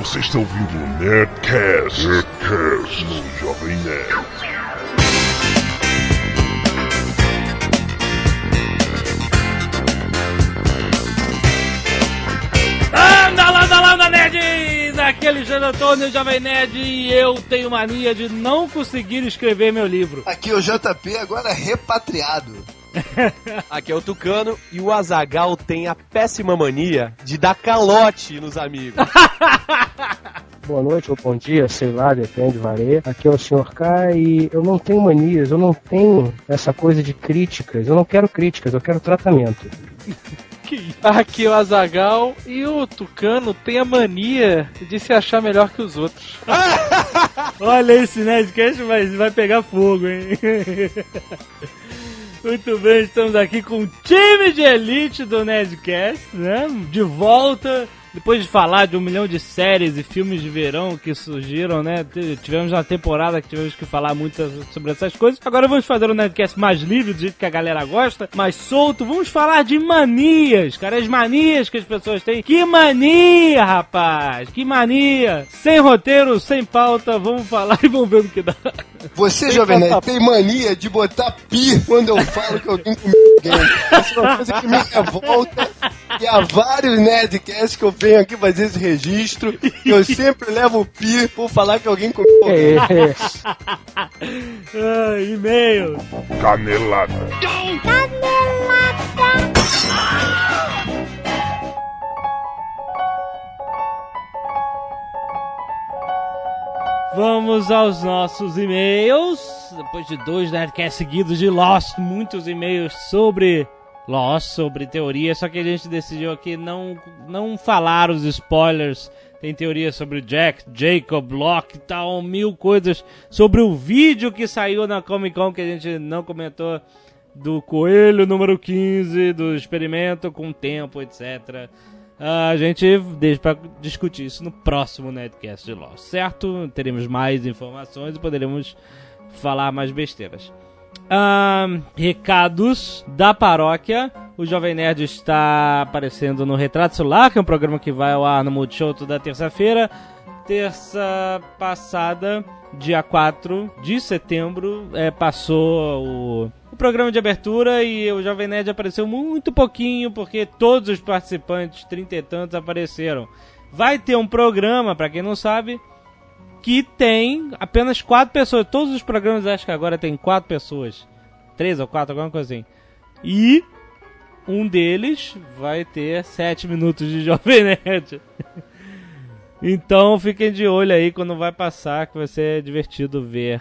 Você está ouvindo o Nerdcast, Nerdcast no Jovem Nerd. Anda lá, anda lá, anda nerds! Aqui é Alexandre Antônio, Jovem Nerd, e eu tenho mania de não conseguir escrever meu livro. Aqui é o JP, agora repatriado. Aqui é o Tucano e o Azagal tem a péssima mania de dar calote nos amigos. Boa noite ou bom dia, sei lá, depende, varia. Aqui é o Sr. K e eu não tenho manias, eu não tenho essa coisa de críticas. Eu não quero críticas, eu quero tratamento. Aqui é o Azagal e o Tucano tem a mania de se achar melhor que os outros. Olha esse Nerdcast vai, vai pegar fogo, hein? Muito bem, estamos aqui com o time de elite do Nerdcast, né? De volta, depois de falar de um milhão de séries e filmes de verão que surgiram, né? Tivemos uma temporada que tivemos que falar muito sobre essas coisas. Agora vamos fazer um Nerdcast mais livre, do jeito que a galera gosta, mais solto. Vamos falar de manias, cara, as manias que as pessoas têm. Que mania, rapaz! Que mania! Sem roteiro, sem pauta, vamos falar e vamos ver no que dá. Você, Jovem Nerd, tem mania de botar pi quando eu falo que alguém comeu alguém. Isso é uma coisa que me revolta. E há vários Nerdcasts que eu venho aqui fazer esse registro. E eu sempre levo o pi por falar que alguém comeu alguém. É, Ah, e-mail. Canelada. Vamos aos nossos e-mails. Depois de dois Nerdcasts seguidos de Lost, muitos e-mails sobre Lost, sobre teoria. Só que a gente decidiu aqui não, não falar os spoilers. Tem teoria sobre Jack, Jacob, Locke e tal, mil coisas sobre o vídeo que saiu na Comic Con que a gente não comentou. Do coelho número 15, do experimento com tempo, etc. A gente deixa pra discutir isso no próximo Netcast de Lost, certo? Teremos mais informações e poderemos falar mais besteiras. Ahn, recados da paróquia. O Jovem Nerd está aparecendo no Retrato Celular, que é um programa que vai ao ar no Multishow toda terça-feira. Terça passada, dia 4 de setembro, é, passou o, o programa de abertura e o Jovem Nerd apareceu muito pouquinho, porque todos os participantes, trinta e tantos, apareceram. Vai ter um programa, pra quem não sabe, que tem apenas quatro pessoas. Todos os programas acho que agora tem quatro pessoas. Três ou quatro, alguma coisa assim. E um deles vai ter sete minutos de Jovem Nerd. então fiquem de olho aí quando vai passar, que vai ser divertido ver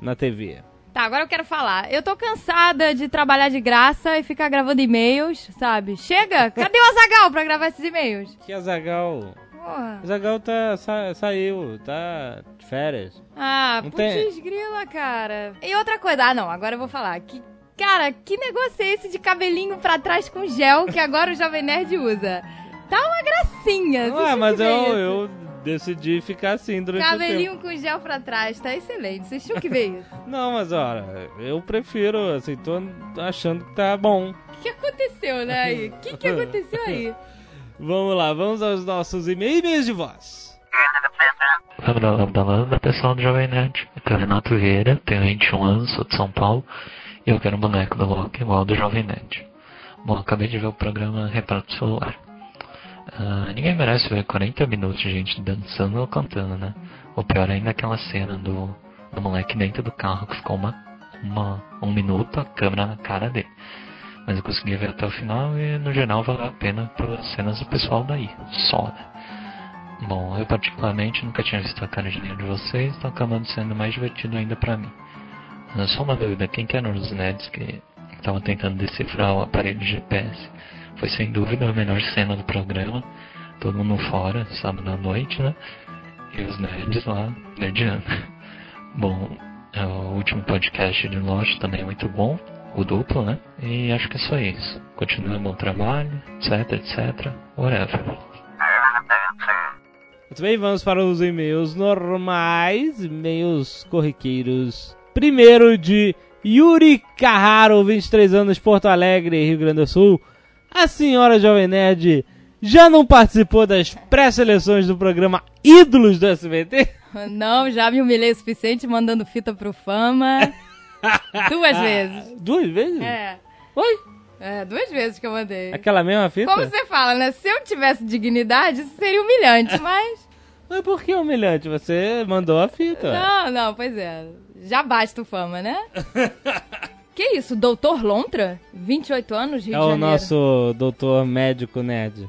na TV. Tá, agora eu quero falar. Eu tô cansada de trabalhar de graça e ficar gravando e-mails, sabe? Chega! Cadê o Azagal pra gravar esses e-mails? Que Azagal. Porra. Azagal tá, sa- saiu, tá de férias. Ah, Não putz tem- grila, cara. E outra coisa, ah não, agora eu vou falar. Que, cara, que negócio é esse de cabelinho pra trás com gel que agora o Jovem Nerd usa? Tá uma gracinha. Ué, mas eu, eu decidi ficar assim durante o tempo. Cabelinho com gel pra trás, tá excelente. Vocês tinham que ver isso. Não, mas olha, eu prefiro, assim, tô achando que tá bom. O que aconteceu, né? O que, que aconteceu aí? Vamos lá, vamos aos nossos e-mails de voz. Lambda, lambda, lambda, pessoal do Jovem Nerd. Aqui é o Renato Vieira, tenho 21 anos, sou de São Paulo e eu quero um boneco do Loki igual ao do Jovem Nerd. Bom, acabei de ver o programa Retrato Celular. Ah, ninguém merece ver 40 minutos de gente dançando ou cantando, né? O pior ainda é aquela cena do, do moleque dentro do carro que ficou uma, uma, um minuto a câmera na cara dele. Mas eu consegui ver até o final e no geral valeu a pena pelas cenas do pessoal daí. Só, né? Bom, eu particularmente nunca tinha visto a cara de nenhum de vocês, então acabando sendo mais divertido ainda pra mim. Só uma dúvida, quem que eram os nerds que estavam tentando decifrar o aparelho de GPS? Foi sem dúvida a melhor cena do programa, todo mundo fora, sábado à noite, né? E os nerds lá, nerdando. Bom, é, o último podcast de Lost também é muito bom, o duplo, né? E acho que é só isso. Continue bom trabalho, etc, etc, whatever. Muito bem, vamos para os e-mails normais, e-mails corriqueiros. Primeiro de Yuri Carraro, 23 anos, Porto Alegre, Rio Grande do Sul. A senhora Jovem Nerd, já não participou das pré-seleções do programa Ídolos do SBT? Não, já me humilhei o suficiente mandando fita pro Fama. duas vezes. Duas vezes? É. Oi? É, duas vezes que eu mandei. Aquela mesma fita? Como você fala, né? Se eu tivesse dignidade, isso seria humilhante, mas. Mas por que humilhante? Você mandou a fita. Não, não, pois é. Já basta o fama, né? que isso, doutor Lontra? 28 anos, Rio É de o Janeiro. nosso doutor médico nerd.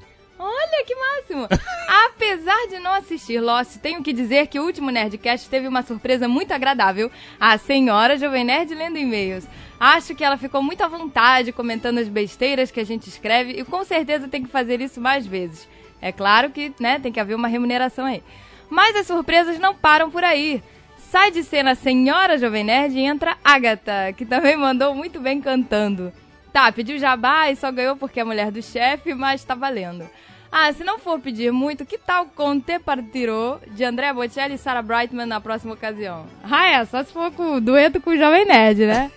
Olha que máximo! Apesar de não assistir Lost, tenho que dizer que o último Nerdcast teve uma surpresa muito agradável. A senhora Jovem Nerd lendo e-mails. Acho que ela ficou muito à vontade comentando as besteiras que a gente escreve e com certeza tem que fazer isso mais vezes. É claro que, né, tem que haver uma remuneração aí. Mas as surpresas não param por aí. Sai de cena a senhora Jovem Nerd e entra Agatha, que também mandou muito bem cantando. Tá, pediu jabá e só ganhou porque é mulher do chefe, mas tá valendo. Ah, se não for pedir muito, que tal Conte Partirô de André Bocelli e Sarah Brightman na próxima ocasião? Ah, é, só se for com dueto com o Jovem Nerd, né?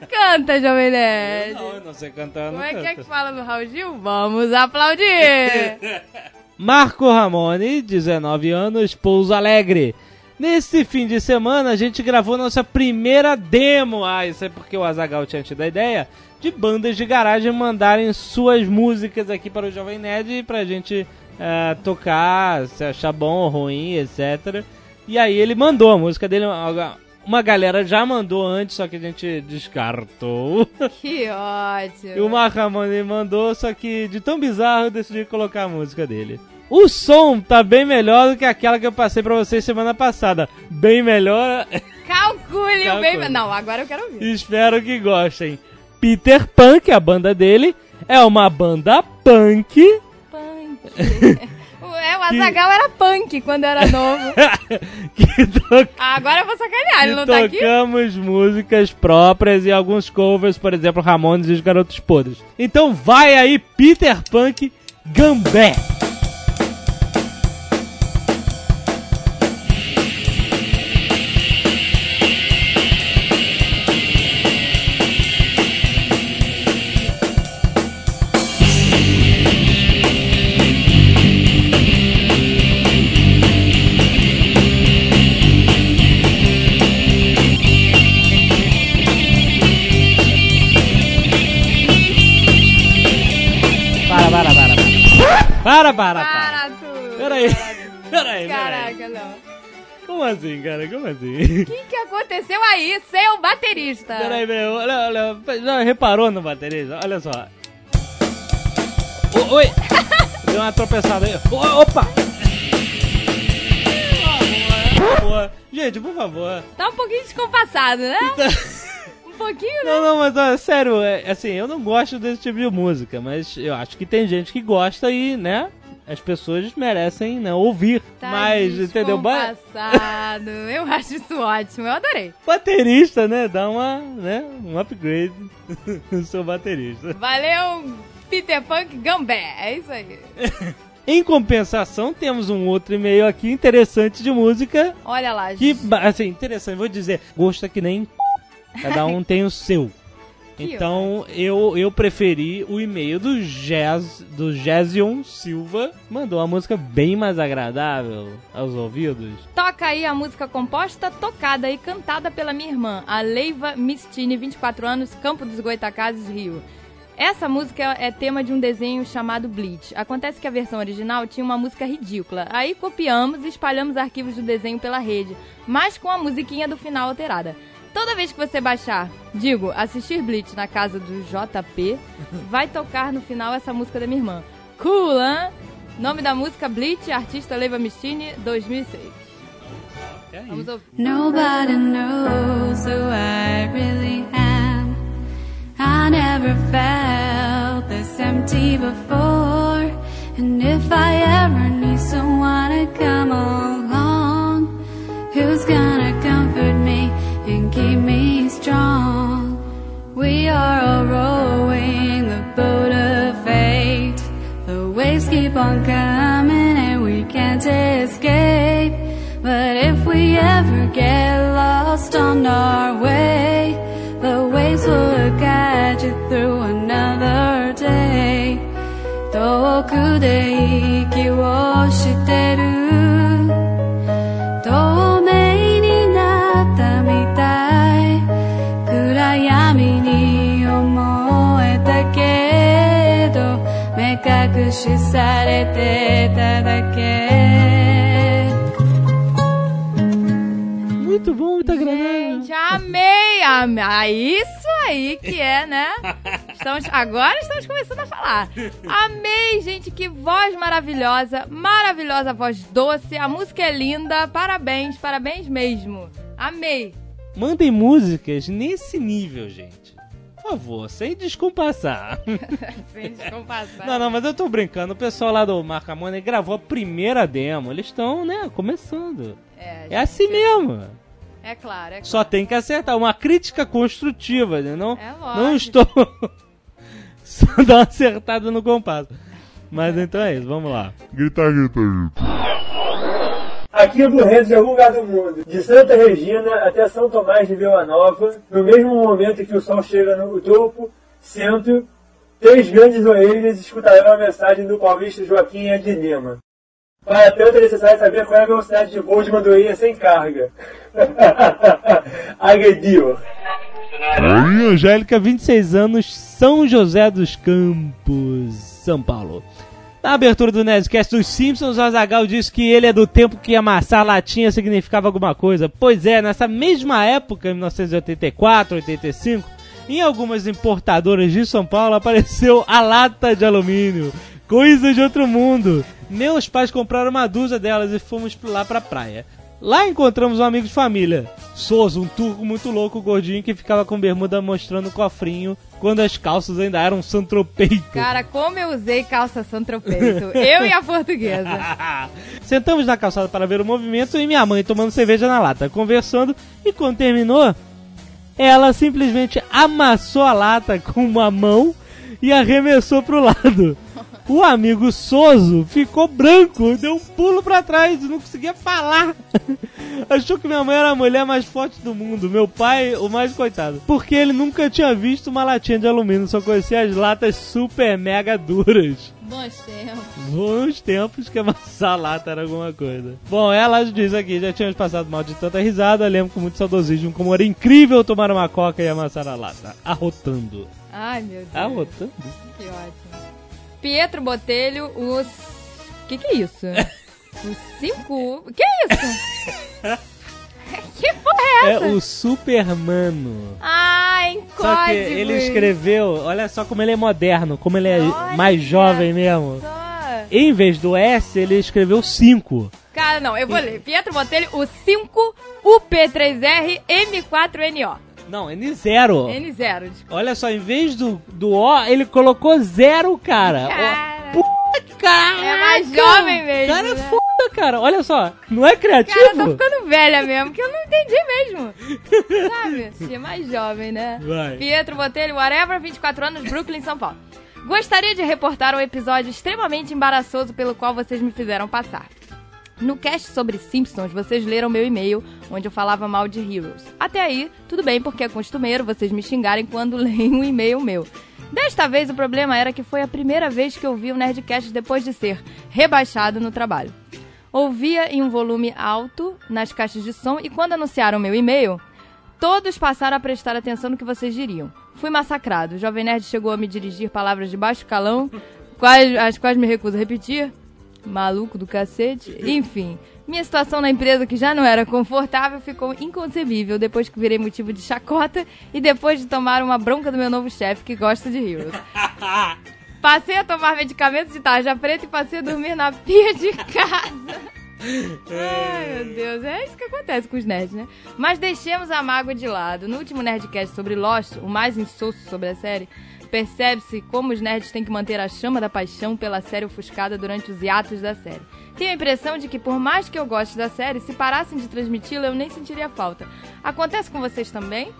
Canta, Jovem Nerd! Não, eu não sei cantar, Como não é que é que fala no Raul Gil? Vamos aplaudir! Marco Ramone, 19 anos, Pouso Alegre. Nesse fim de semana a gente gravou nossa primeira demo. Ah, isso é porque o Azagal tinha tido a ideia de bandas de garagem mandarem suas músicas aqui para o Jovem Nerd pra gente eh, tocar, se achar bom ou ruim, etc. E aí ele mandou a música dele. Uma galera já mandou antes, só que a gente descartou. que ótimo! E o Marco Ramone mandou, só que de tão bizarro eu decidi colocar a música dele. O som tá bem melhor do que aquela que eu passei pra vocês semana passada. Bem melhor. Calcule, Calcule. bem... Não, agora eu quero ouvir. Espero que gostem. Peter Pan, que é a banda dele, é uma banda punk. Punk. É, o Azagal era punk quando era novo. que to- Ah, agora eu vou sacanear, ele que não tá aqui? tocamos músicas próprias e alguns covers, por exemplo, Ramones e os Garotos Podres. Então vai aí, Peter Punk Gambé. Assim, cara? Como assim? O que, que aconteceu aí, seu baterista? Peraí, peraí. Olha, olha. Já reparou no baterista? Olha só. Ô, oi! Deu uma tropeçada aí. Ô, opa! Por favor. Gente, por favor. Tá um pouquinho descompassado, né? Um pouquinho, né? Não, não, mas ó, sério, é, assim, eu não gosto desse tipo de música, mas eu acho que tem gente que gosta e, né, as pessoas merecem né, ouvir. Tá mas, entendeu? Descompassado. Eu acho isso ótimo, eu adorei. baterista, né, dá uma, né, um upgrade no seu baterista. Valeu, Peter Punk Gambé. É isso aí. Em compensação, temos um outro e-mail aqui interessante de música Olha lá, que, gente. ba- assim, interessante, vou dizer, gosta que nem cada um tem o seu. Então eu, eu preferi o e-mail do Jazz, do Jazzion Silva, mandou uma música bem mais agradável aos ouvidos. Toca aí a música composta, tocada e cantada pela minha irmã, a Leiva Mistini, 24 anos, Campo dos Goitacazes, Rio. Essa música é tema de um desenho chamado Bleach. Acontece que a versão original tinha uma música ridícula. Aí copiamos e espalhamos arquivos do desenho pela rede, mas com a musiquinha do final alterada. Toda vez que você baixar, digo, assistir Bleach na casa do JP, vai tocar no final essa música da minha irmã. Cool, hein? Nome da música Bleach, artista Leiva Mistini, 2006. É isso. Vamos ouvir. Nobody knows who I really am. I never felt this empty before. And if I ever need someone to come along, keep me strong? We are all rowing the boat of fate. The waves keep on coming and we can't escape. But if we ever get lost on our way, the waves will guide you through another day. Though 奥で息を 目隠しされてただけ Muito bom, muito agradável. Gente, amei, amei. Ah, Isso aí que é, né? Estamos, agora estamos começando a falar. Amei, gente, que voz maravilhosa. Maravilhosa voz doce. A música é linda. Parabéns, parabéns mesmo. Amei. Mandem músicas nesse nível, gente. Por favor, sem descompassar. Sem descompassar. Não, não, mas eu tô brincando. O pessoal lá do Marcamone gravou a primeira demo. Eles estão, né, começando. É, É assim mesmo. é claro, é claro. Só tem que acertar. Uma crítica construtiva, né? Não, É não lógico. estou só dando uma acertada no compasso. Mas então é isso, vamos lá. Grita, grita, grita. Aqui do Redes de algum lugar do mundo, de Santa Regina até São Tomás de Vila Nova, no mesmo momento que o sol chega no topo, centro, três grandes orelhas escutarão a mensagem do paulista Joaquim Ed Lima. Para tanto é necessário saber qual é a velocidade de voo de uma andorinha sem carga. Agrediu. Angélica, 26 anos, São José dos Campos, São Paulo. Na abertura do Nerdcast dos Simpsons, o Azagal disse que ele é do tempo que amassar latinha significava alguma coisa. Pois é, nessa mesma época, em 1984, 85, em algumas importadoras de São Paulo apareceu a lata de alumínio. Coisa de outro mundo. Meus pais compraram uma dúzia delas e fomos lá pra praia. Lá encontramos um amigo de família, Souza, um turco muito louco, gordinho, que ficava com bermuda mostrando o cofrinho quando as calças ainda eram santropeito. Cara, como eu usei calça santropeito. Eu e a portuguesa. Sentamos na calçada para ver o movimento e minha mãe tomando cerveja na lata, conversando, e quando terminou, ela simplesmente amassou a lata com uma mão e arremessou pro lado. O amigo Soso ficou branco, deu um pulo pra trás, não conseguia falar. Achou que minha mãe era a mulher mais forte do mundo, meu pai, o mais coitado. Porque ele nunca tinha visto uma latinha de alumínio, só conhecia as latas super mega duras. Bons tempos. Bons tempos que amassar a lata era alguma coisa. Bom, ela diz aqui, já tínhamos passado mal de tanta risada, lembro com muito saudosismo como era incrível tomar uma coca e amassar a lata. Arrotando. Ai, meu Deus. Arrotando? Que ótimo. Pietro Botelho, os. Que que é isso? Os cinco. Que é isso? que porra é É essa? o Supermano. Ah, em Só que código. ele escreveu, olha só como ele é moderno, como ele é Olha mais jovem mesmo. Só. Em vez do S, ele escreveu 5. Cara, não, eu vou ler. Pietro Botelho, o 5 UP3R M4NO. Não, N0. N0, desculpa. Olha só, em vez do, do O, ele colocou zero, cara. Cara. Puta, cara. É mais jovem mesmo, Cara, é né? foda, cara. Olha só, não é criativo? Cara, eu tô ficando velha mesmo, que eu não entendi mesmo. Sabe? Tinha mais jovem, né? Vai. Pietro Botelho, whatever, 24 anos, Brooklyn, São Paulo. Gostaria de reportar um episódio extremamente embaraçoso pelo qual vocês me fizeram passar. No cast sobre Simpsons, vocês leram meu e-mail, onde eu falava mal de Heroes. Até aí, tudo bem, porque é costumeiro vocês me xingarem quando leem um e-mail meu. Desta vez, o problema era que foi a primeira vez que eu vi o Nerdcast depois de ser rebaixado no trabalho. Ouvia em um volume alto nas caixas de som e quando anunciaram meu e-mail, todos passaram a prestar atenção no que vocês diriam. Fui massacrado. O Jovem Nerd chegou a me dirigir palavras de baixo calão, quais, as quais me recuso a repetir. Maluco do cacete. Enfim, minha situação na empresa, que já não era confortável, ficou inconcebível depois que virei motivo de chacota e depois de tomar uma bronca do meu novo chefe que gosta de Heroes. Passei a tomar medicamentos de tarja preta e passei a dormir na pia de casa. Ai, meu Deus. É isso que acontece com os nerds, né? Mas deixemos a mágoa de lado. No último Nerdcast sobre Lost, o mais insosso sobre a série, percebe-se como os nerds têm que manter a chama da paixão pela série ofuscada durante os hiatos da série. Tenho a impressão de que, por mais que eu goste da série, se parassem de transmiti-la, eu nem sentiria falta. Acontece com vocês também?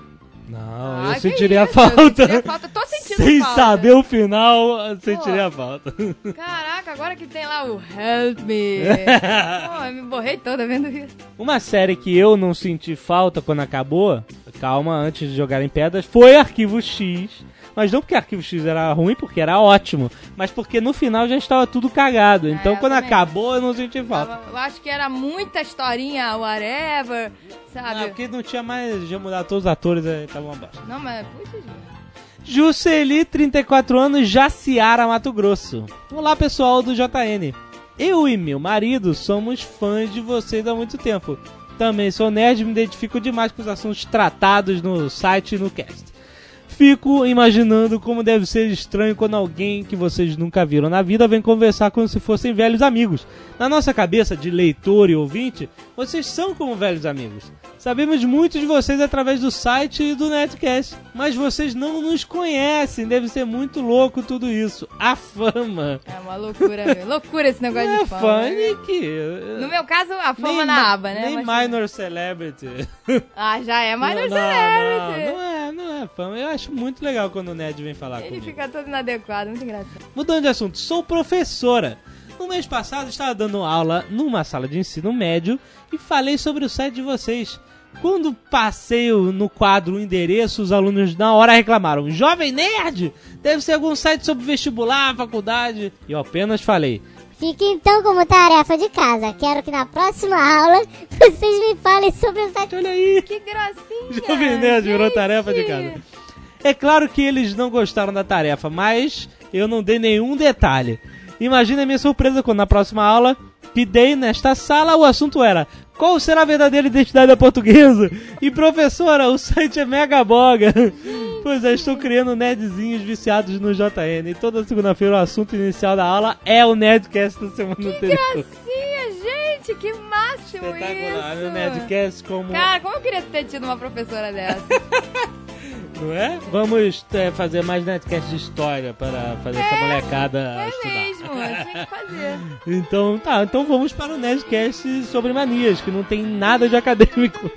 Não, Ah, eu sentiria isso, falta. eu sentiria falta. Tô sentindo Sem falta. saber o final, eu sentiria falta. Caraca, agora que tem lá o Help Me. Pô, eu me borrei toda vendo isso. Uma série que eu não senti falta quando acabou, calma, antes de jogarem pedras, foi Arquivo X. Mas não porque Arquivo X era ruim, porque era ótimo, mas porque no final já estava tudo cagado. Então É, quando também. acabou, eu não senti falta. Eu acho que era muita historinha, whatever, sabe? Ah, porque não tinha mais, já mudar todos os atores, aí tava uma bosta. Não, mas puxa, gente. Jusceli, 34 anos, Jaciara, Mato Grosso. Olá, pessoal do JN. Eu e meu marido somos fãs de vocês há muito tempo. Também sou nerd e me identifico demais com os assuntos tratados no site e no cast. Fico imaginando como deve ser estranho quando alguém que vocês nunca viram na vida vem conversar como se fossem velhos amigos. Na nossa cabeça de leitor e ouvinte, vocês são como velhos amigos. Sabemos muito de vocês através do site e do Netcast, mas vocês não nos conhecem. Deve ser muito louco tudo isso. A fama. É uma loucura, loucura esse negócio É de fama. né? Fanic. No meu caso, a fama Nem na aba, né? Nem Mas- minor celebrity. Ah, já é minor não, celebrity. Não, não é, não é fama. Eu acho muito legal quando o Ned vem falar Ele comigo. fica todo inadequado, muito engraçado. Mudando de assunto, sou professora. No mês passado estava dando aula numa sala de ensino médio e falei sobre o site de vocês. Quando passei no quadro o endereço, os alunos na hora reclamaram: Jovem Nerd! Deve ser algum site sobre vestibular, faculdade. E eu apenas falei: Fica então como tarefa de casa. Quero que na próxima aula vocês me falem sobre o site. Olha aí! Que gracinha! Jovem Nerd virou tarefa de casa. É claro que eles não gostaram da tarefa, mas eu não dei nenhum detalhe. Imagina a minha surpresa quando na próxima aula que dei nesta sala o assunto era qual será a verdadeira identidade da portuguesa? E professora, o site é Megaboga. Pois é, estou criando nerdzinhos viciados no JN. E toda segunda-feira o assunto inicial da aula é o Nerdcast da semana anterior. Gracinha, gente, que máximo Espetacular, isso! meu Nerdcast como... Cara, como eu queria ter tido uma professora dessa? Não é? Vamos é, fazer mais netcast de história para fazer essa molecada É estudar. mesmo, tinha que fazer. Então, tá, então vamos para o Nerdcast sobre manias, que não tem nada de acadêmico.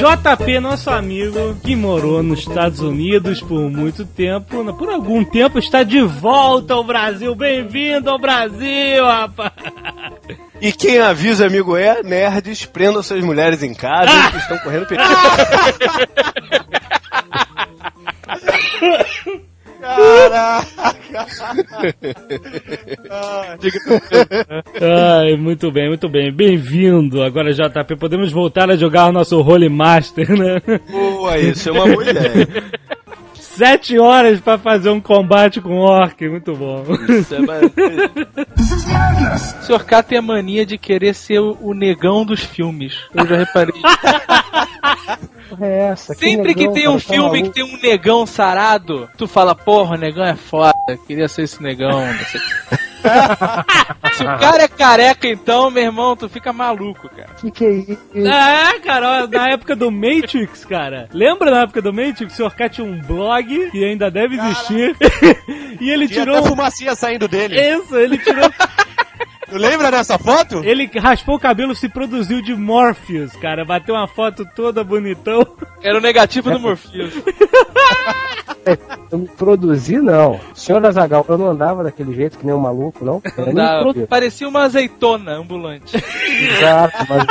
JP, nosso amigo, que morou nos Estados Unidos por muito tempo, por algum tempo, está de volta ao Brasil. Bem-vindo ao Brasil, rapaz! E quem avisa, amigo, é nerds, prendam suas mulheres em casa que estão correndo perigo. Ai, muito bem, muito bem. Bem-vindo. Agora, JP, podemos voltar a jogar o nosso Holy Master, né? Boa, isso é uma boa ideia. Sete horas pra fazer um combate com orc, muito bom. Isso é mais- O Sr. K tem a mania de querer ser o, o negão dos filmes. Eu já reparei. Porra é essa? Sempre que negão, tem cara, um tá filme maluco? que tem um negão sarado, tu fala, porra, o negão é foda, queria ser esse negão. Se o cara é careca, então, meu irmão, tu fica maluco, cara. Que que é isso? É, cara, ó, na época do Matrix, cara. Lembra na época do Matrix? O Sr. K tinha um blog que ainda deve existir. e ele Tinha tirou. até fumacinha saindo dele. Isso, ele tirou. Tu lembra dessa foto? Ele raspou o cabelo, se produziu de Morpheus, cara. Bateu uma foto toda bonitão. Era o negativo do Morpheus. Eu me produzi, não. Senhor Azagal, eu não andava daquele jeito que nem um maluco, não. Eu Não parecia uma azeitona ambulante. Exato, mas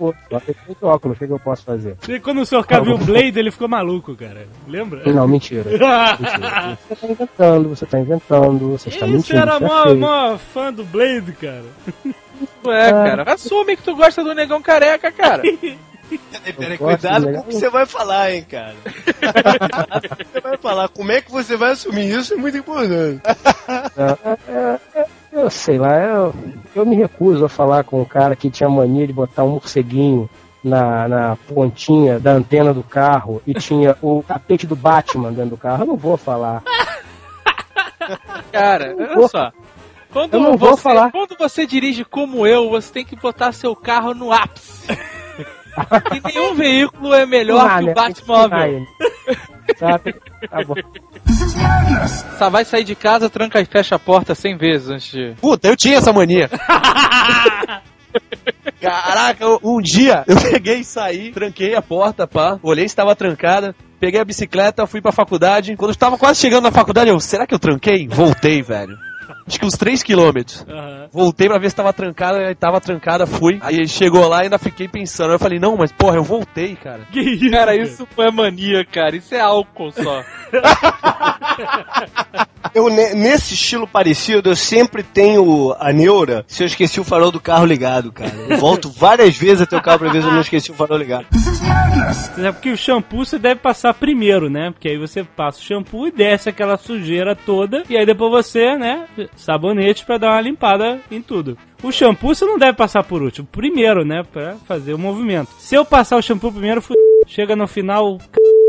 eu. Eu tenho muito óculos, o que eu posso fazer? E quando o viu o Blade, ele ficou maluco, cara. Lembra? Não, mentira. Mentira. Você tá inventando, você tá inventando, você está Isso mentindo. era isso é mó, mó fã do Blade, cara. Ué, cara, assume que tu gosta do negão careca, cara. Peraí, cuidado com o que você vai falar, hein, cara. Cuidado com o que você vai falar. Como é que você vai assumir isso é muito importante. É, é, é, eu sei lá, eu, eu me recuso a falar com um cara que tinha mania de botar um morceguinho na, na pontinha da antena do carro e tinha o tapete do Batman dentro do carro. Eu não vou falar. Cara, olha só. Quando Eu não vou você, falar. Quando você dirige como eu, você tem que botar seu carro no ápice. E nenhum veículo é melhor Ah, que né, o ensinar Batmóvel. ele. Sabe? Tá bom. Só vai sair de casa, tranca e fecha a porta 100 vezes antes de. Puta, eu tinha essa mania. Caraca, um dia eu peguei e saí, tranquei a porta, pá, olhei se estava trancada, peguei a bicicleta, fui pra faculdade. Quando eu estava quase chegando na faculdade, eu, será que eu tranquei? Voltei, velho. Acho que uns 3 quilômetros. Aham. Voltei pra ver se tava trancada, aí tava trancada, fui. Aí chegou lá e ainda fiquei pensando. Aí eu falei, não, mas porra, eu voltei, cara. Que isso? Cara, isso não é mania, cara. Isso é álcool só. Eu, ne- nesse estilo parecido, eu sempre tenho a neura se eu esqueci o farol do carro ligado, cara. Eu volto várias vezes até o carro pra ver se eu não esqueci o farol ligado. É porque o shampoo você deve passar primeiro, né? Porque aí você passa o shampoo e desce aquela sujeira toda. E aí depois você, né? Sabonete pra dar uma limpada em tudo. O shampoo você não deve passar por último. Primeiro, né? Pra fazer o movimento. Se eu passar o shampoo primeiro, chega no final. c-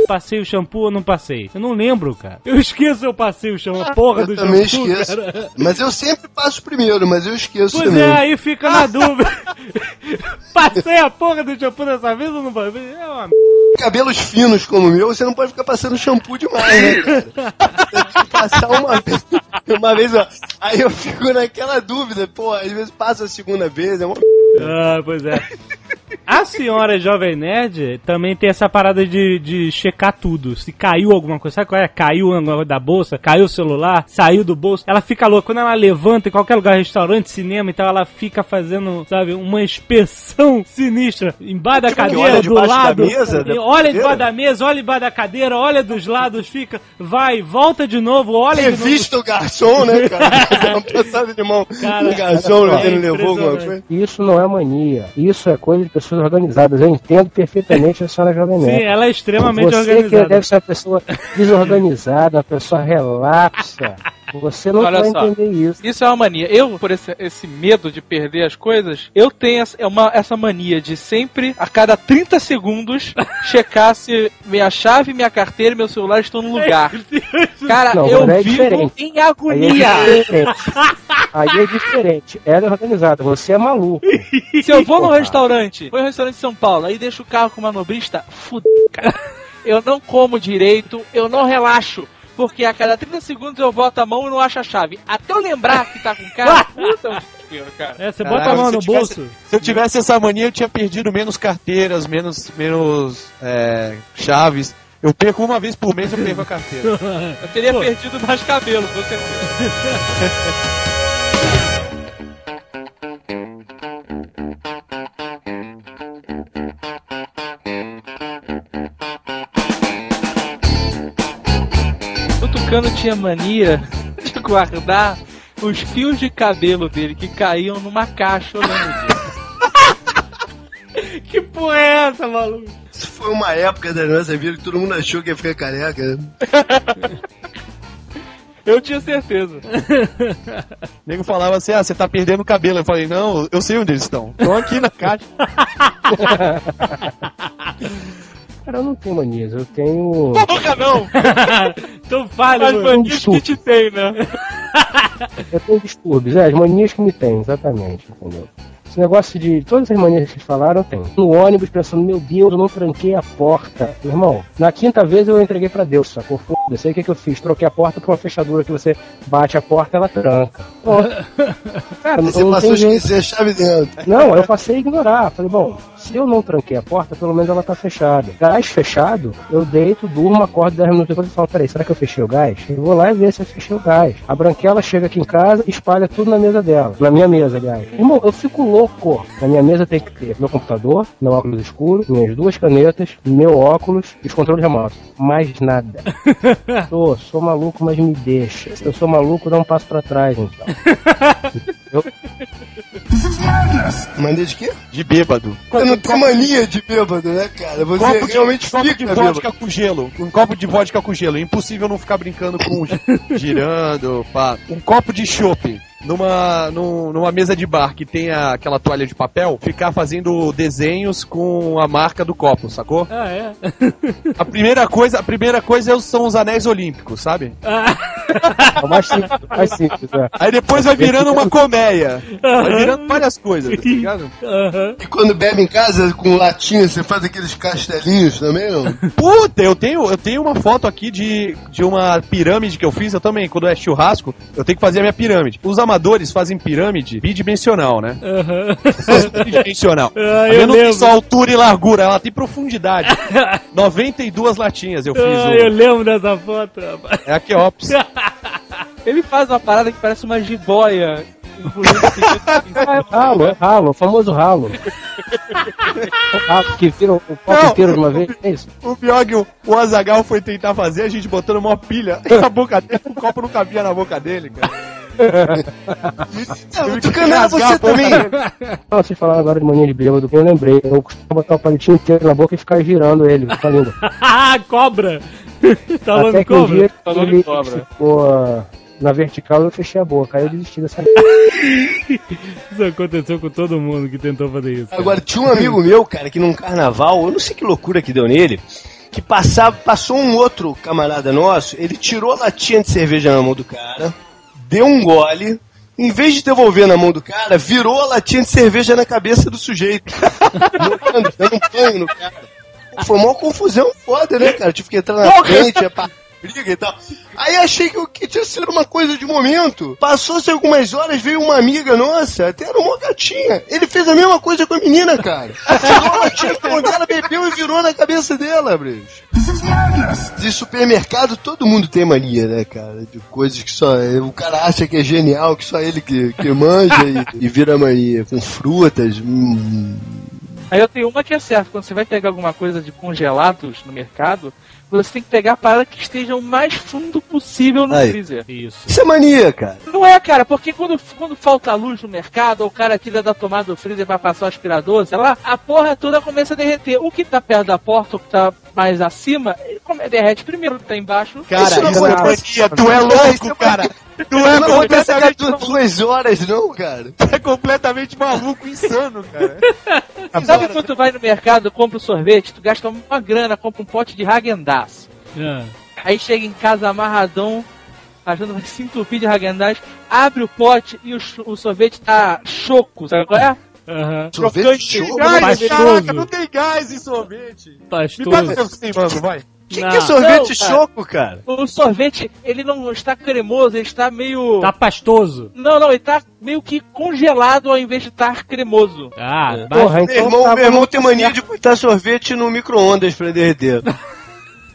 Passei o shampoo ou não passei? Eu não lembro, cara. Eu esqueço se eu passei o shampoo. A porra Eu do também shampoo, esqueço. cara. Mas eu sempre passo primeiro, mas eu esqueço Pois também. é, aí fica na dúvida. Passei a porra do shampoo dessa vez ou não passei? É uma Cabelos finos como o meu, você não pode ficar passando shampoo demais, né, cara? Tem que passar uma vez. Uma vez, ó. Aí eu fico naquela dúvida, pô, às vezes passa a segunda vez, é uma Ah, pois é. A senhora Jovem Nerd também tem essa parada de, de checar tudo. Se caiu alguma coisa, sabe qual é? Caiu alguma coisa da bolsa, caiu o celular, saiu do bolso. Ela fica louca. Quando ela levanta em qualquer lugar, restaurante, cinema e tal, ela fica fazendo, sabe, uma inspeção sinistra. Embaixo da Tipo cadeira, olha do debaixo da lado. mesa, da olha debaixo da mesa, olha debaixo da cadeira, olha dos lados, fica, vai, volta de novo, olha de novo. Revista o garçom, né, cara? Uma passada de mão Cara, no garçom, é ele levou alguma coisa. Isso não é mania. Isso é coisa de pessoas organizadas. Eu entendo perfeitamente a senhora Jovem Sim, ela é extremamente Você que organizada. deve ser uma pessoa desorganizada, uma pessoa relapsa. Você não Olha vai só. entender isso. Isso é uma mania. Eu, por esse, esse medo de perder as coisas, eu tenho essa, é uma, essa mania de sempre, a cada 30 segundos, checar se minha chave, minha carteira e meu celular estão no lugar. Cara, Não, eu é vivo diferente. em Aí é agonia. diferente. Aí é diferente. Ela é organizada, você é maluco. Se eu vou num restaurante, vou em um restaurante em São Paulo, aí deixo o carro com o manobrista, fudeu, cara. Eu não como direito, eu não relaxo. Porque a cada 30 segundos eu boto a mão e não acho a chave. Até eu lembrar que tá com o carro, puta, cara. É, você Caraca, bota a mão no eu tivesse- bolso. Se eu tivesse essa mania, eu tinha perdido menos carteiras, menos, menos é, chaves. Eu perco uma vez por mês, eu perco a carteira. Eu teria perdido mais cabelo, com certeza. tinha mania de guardar os fios de cabelo dele que caíam numa caixa, disso. Que porra é essa, maluco? Isso foi uma época da nossa vida que todo mundo achou que ia ficar careca. né? Eu tinha certeza. O nego falava assim: ah, você tá perdendo o cabelo. Eu falei: não, eu sei onde eles estão. Estão aqui na caixa. Cara, eu não tenho manias, eu tenho. Porra, não! então fale, As mano. manias que te tem, né? Eu tenho distúrbios, é, as manias que me tem, exatamente, entendeu? Esse negócio de. Todas as manias que vocês falaram, eu tenho. No ônibus, pensando, meu Deus, eu não tranquei a porta. Meu irmão, na quinta vez eu entreguei pra Deus, sacou? Foda-se. Aí o que, que eu fiz? Troquei a porta pra uma fechadura que você bate a porta ela tranca. Cara, não, Você não passou a esquecer a chave dentro. Não, eu passei a ignorar. Falei, bom, se eu não tranquei a porta, pelo menos ela tá fechada. Gás fechado, eu deito, durmo, acordo 10 minutos depois e falo, peraí, será que eu fechei o gás? Eu vou lá e ver se eu fechei o gás. A branquela chega aqui em casa e espalha tudo na mesa dela. Na minha mesa, aliás. Irmão, eu fico louco. Na minha mesa tem que ter meu computador, meu óculos escuro, minhas duas canetas, meu óculos e os controles remotos. Mais nada. Sou, sou maluco, mas me deixa. Se eu sou maluco, dá um passo pra trás, então. Mania de quê? De bêbado. Você não tem mania de bêbado, né, cara? Você Copo de, realmente copo fica de bêbado. vodka com gelo. Um copo de vodka com gelo. É impossível não ficar brincando com gi- girando, pá. Um copo de chopp. Numa, num- numa mesa de bar que tem a- aquela toalha de papel, ficar fazendo desenhos com a marca do copo, sacou? Ah, é? A primeira coisa, a primeira coisa são os anéis olímpicos, sabe? É o mais simples, o mais simples, é. Aí depois vai virando uma colmeia. Vai virando várias coisas, tá ligado? E quando bebe em casa com latinha, você faz aqueles castelinhos também, não? Puta, eu tenho, eu tenho uma foto aqui de, de uma pirâmide que eu fiz, eu também, quando é churrasco, eu tenho que fazer a minha pirâmide. Os amadores fazem pirâmide bidimensional, né? Aham. Bidimensional. Ah, a eu minha não tem lembro. só altura e largura, ela tem profundidade. 92 latinhas eu fiz Ah, uma. eu lembro dessa foto, rapaz. É a Keops. Ele faz uma parada que parece uma jiboia. É ralo, é ralo, o famoso ralo. o ralo que vira o copo Não. inteiro de uma vez, é isso? O pior que o, o Azagal foi tentar fazer, a gente botando uma pilha na boca dele, o copo não cabia na boca dele, cara. Não, Tucano, você também. Não, vocês falaram agora de mania de bêbado, eu lembrei. Eu costumo botar o palitinho inteiro na boca e ficar girando ele com a língua. Ah, cobra! tá Até falando que um cobra? dia Falando ele de cobra. ficou ah, na vertical e eu fechei a boca. Aí eu desisti dessa Isso aconteceu com todo mundo que tentou fazer isso. cara. Agora, tinha um amigo meu, cara, que num carnaval, eu não sei que loucura que deu nele, que passava, passou um outro camarada nosso, ele tirou a latinha de cerveja na mão do cara, deu um gole, em vez de devolver na mão do cara, virou a latinha de cerveja na cabeça do sujeito. Molhando, dando um banho no cara. Foi uma confusão foda, né, cara? Tive que entrar na frente, é pra briga e tal. Aí achei que, o que tinha sido uma coisa de momento. Passou-se algumas horas, veio uma amiga nossa, até era uma gatinha. Ele fez a mesma coisa com a menina, cara. Tirou a latinha da mão dela, bebeu e virou na cabeça dela, Brejo. De supermercado, todo mundo tem mania, né, cara? De coisas que só. O cara acha que é genial, que só ele que, que manja e, e vira mania. Com frutas. Hum, Aí eu tenho uma que é certa, quando você vai pegar alguma coisa de congelados no mercado, você tem que pegar a parada que esteja o mais fundo possível no Aí. freezer. Isso. Isso é mania, cara. Não é, cara, porque quando, quando falta luz no mercado, ou o cara tira da tomada do freezer pra passar o aspirador, sei lá, a porra toda começa a derreter. O que tá perto da porta, o que tá mais acima, ele come- derrete primeiro, o que tá embaixo. Cara, Isso não isso é mania, tu é louco, cara. Tu é Não completamente, duas horas, não, cara. tu é completamente maluco, insano, cara. Sabe quando tu vai no mercado, compra um sorvete, tu gasta uma grana, compra um pote de Häagen-Dazs. Ah. Aí chega em casa amarradão, achando que se entupir de Häagen-Dazs, abre o pote e o, o sorvete tá choco, sabe qual é? Aham. Sorvete choco? Gás, caraca, não tem gás em sorvete. Me dá Pastoso. teu sim, mano, vai. Que, Não. que é sorvete Não, cara. choco, cara? O sorvete, ele não está cremoso, ele está meio... Tá pastoso. Não, não, ele tá meio que congelado ao invés de estar cremoso. Ah, Porra, basta- Meu então irmão, tá meu irmão tem mania de botar sorvete no micro-ondas pra derreter.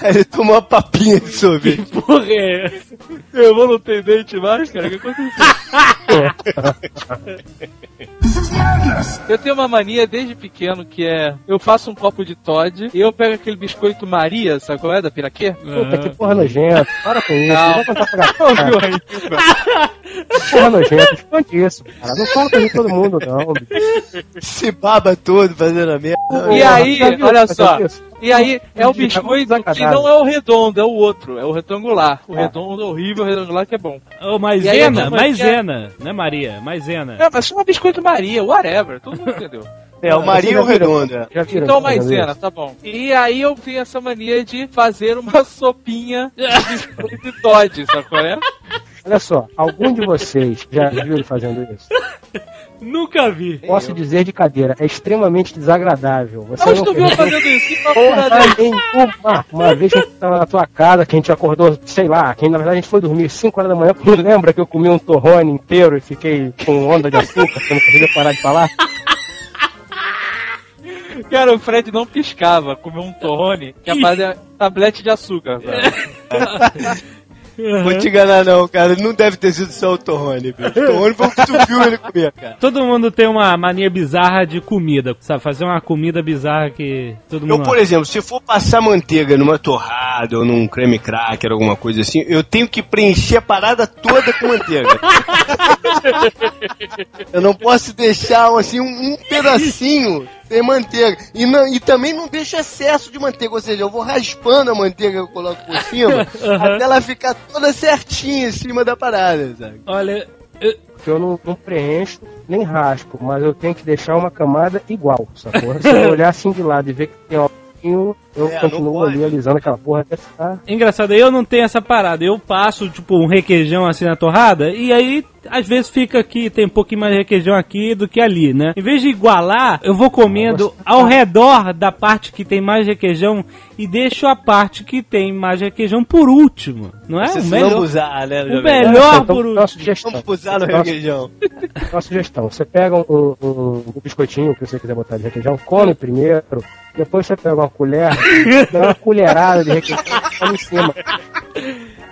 Aí ele tomou uma papinha de sorvete. Porra, é. Eu vou não ter dente mais, cara. O que aconteceu? eu tenho uma mania desde pequeno que é: eu faço um copo de Todd e eu pego aquele biscoito Maria, sabe qual é? Da Piraquê? Puta, que porra nojenta. Para com isso. Não. Não cara. aí? Que porra nojenta. Esconde isso, cara. Não conta de todo mundo, não. bicho. Se baba todo fazendo a merda. E aí, viu olha só. isso? E aí, é o biscoito que sacanagem. não é o redondo, é o outro, é o retangular. O redondo é horrível, o retangular que é bom. Ô, E aí, maisena, maisena. É Maria, maisena. É, mas chama biscoito Maria, whatever, todo mundo entendeu. É, o Maria e o Redondo. é. Já viram Então, maisena, tá bom. E aí eu tenho essa mania de fazer uma sopinha de Dodge, sabe qual é? Olha só, algum de vocês já viu ele fazendo isso? Nunca vi. Posso dizer de cadeira, é extremamente desagradável. Você não tu viu eu fazendo isso? Que loucura nenhuma. Uma vez que a gente tava na tua casa, que a gente acordou, sei lá, que na verdade a gente foi dormir 5 horas da manhã, porque lembra que eu comi um torrone inteiro e fiquei com onda de açúcar, que eu não conseguia parar de falar? Cara, o Fred não piscava, comeu um torrone, que a base é tablete de açúcar, sabe? Vou te enganar não, cara. Não deve ter sido só o Torrone, bicho. O Torrone foi o que tu viu ele comer, cara. Todo mundo tem uma mania bizarra de comida, sabe? Fazer uma comida bizarra que todo mundo. Eu, por exemplo, se for passar manteiga numa torrada ou num creme cracker, alguma coisa assim, eu tenho que preencher a parada toda com manteiga. eu não posso deixar, assim, um, um pedacinho sem manteiga. E, não- e também não deixo excesso de manteiga, ou seja, eu vou raspando a manteiga que eu coloco por cima, até ela ficar toda certinha em cima da parada, sabe? Olha, eu- eu não, não preencho nem raspo, mas eu tenho que deixar uma camada igual, sacou? Se eu olhar assim de lado e ver que tem um pouquinho, eu É, continuo ali alisando aquela porra até ficar. engraçado, eu não tenho essa parada. Eu passo, tipo, um requeijão assim na torrada, e aí, às vezes fica aqui, tem um pouquinho mais de requeijão aqui do que ali, né? Em vez de igualar, eu vou comendo ao redor da parte que tem mais requeijão e deixo a parte que tem mais requeijão por último. Não é? Você O melhor, lambuzar, né? o melhor então, por último. sugestão. Lambuzar no requeijão. Uma sugestão. Você pega um, um- um biscoitinho que você quiser botar de requeijão, come primeiro, depois você pega uma colher Dá uma colherada de requeijão em cima.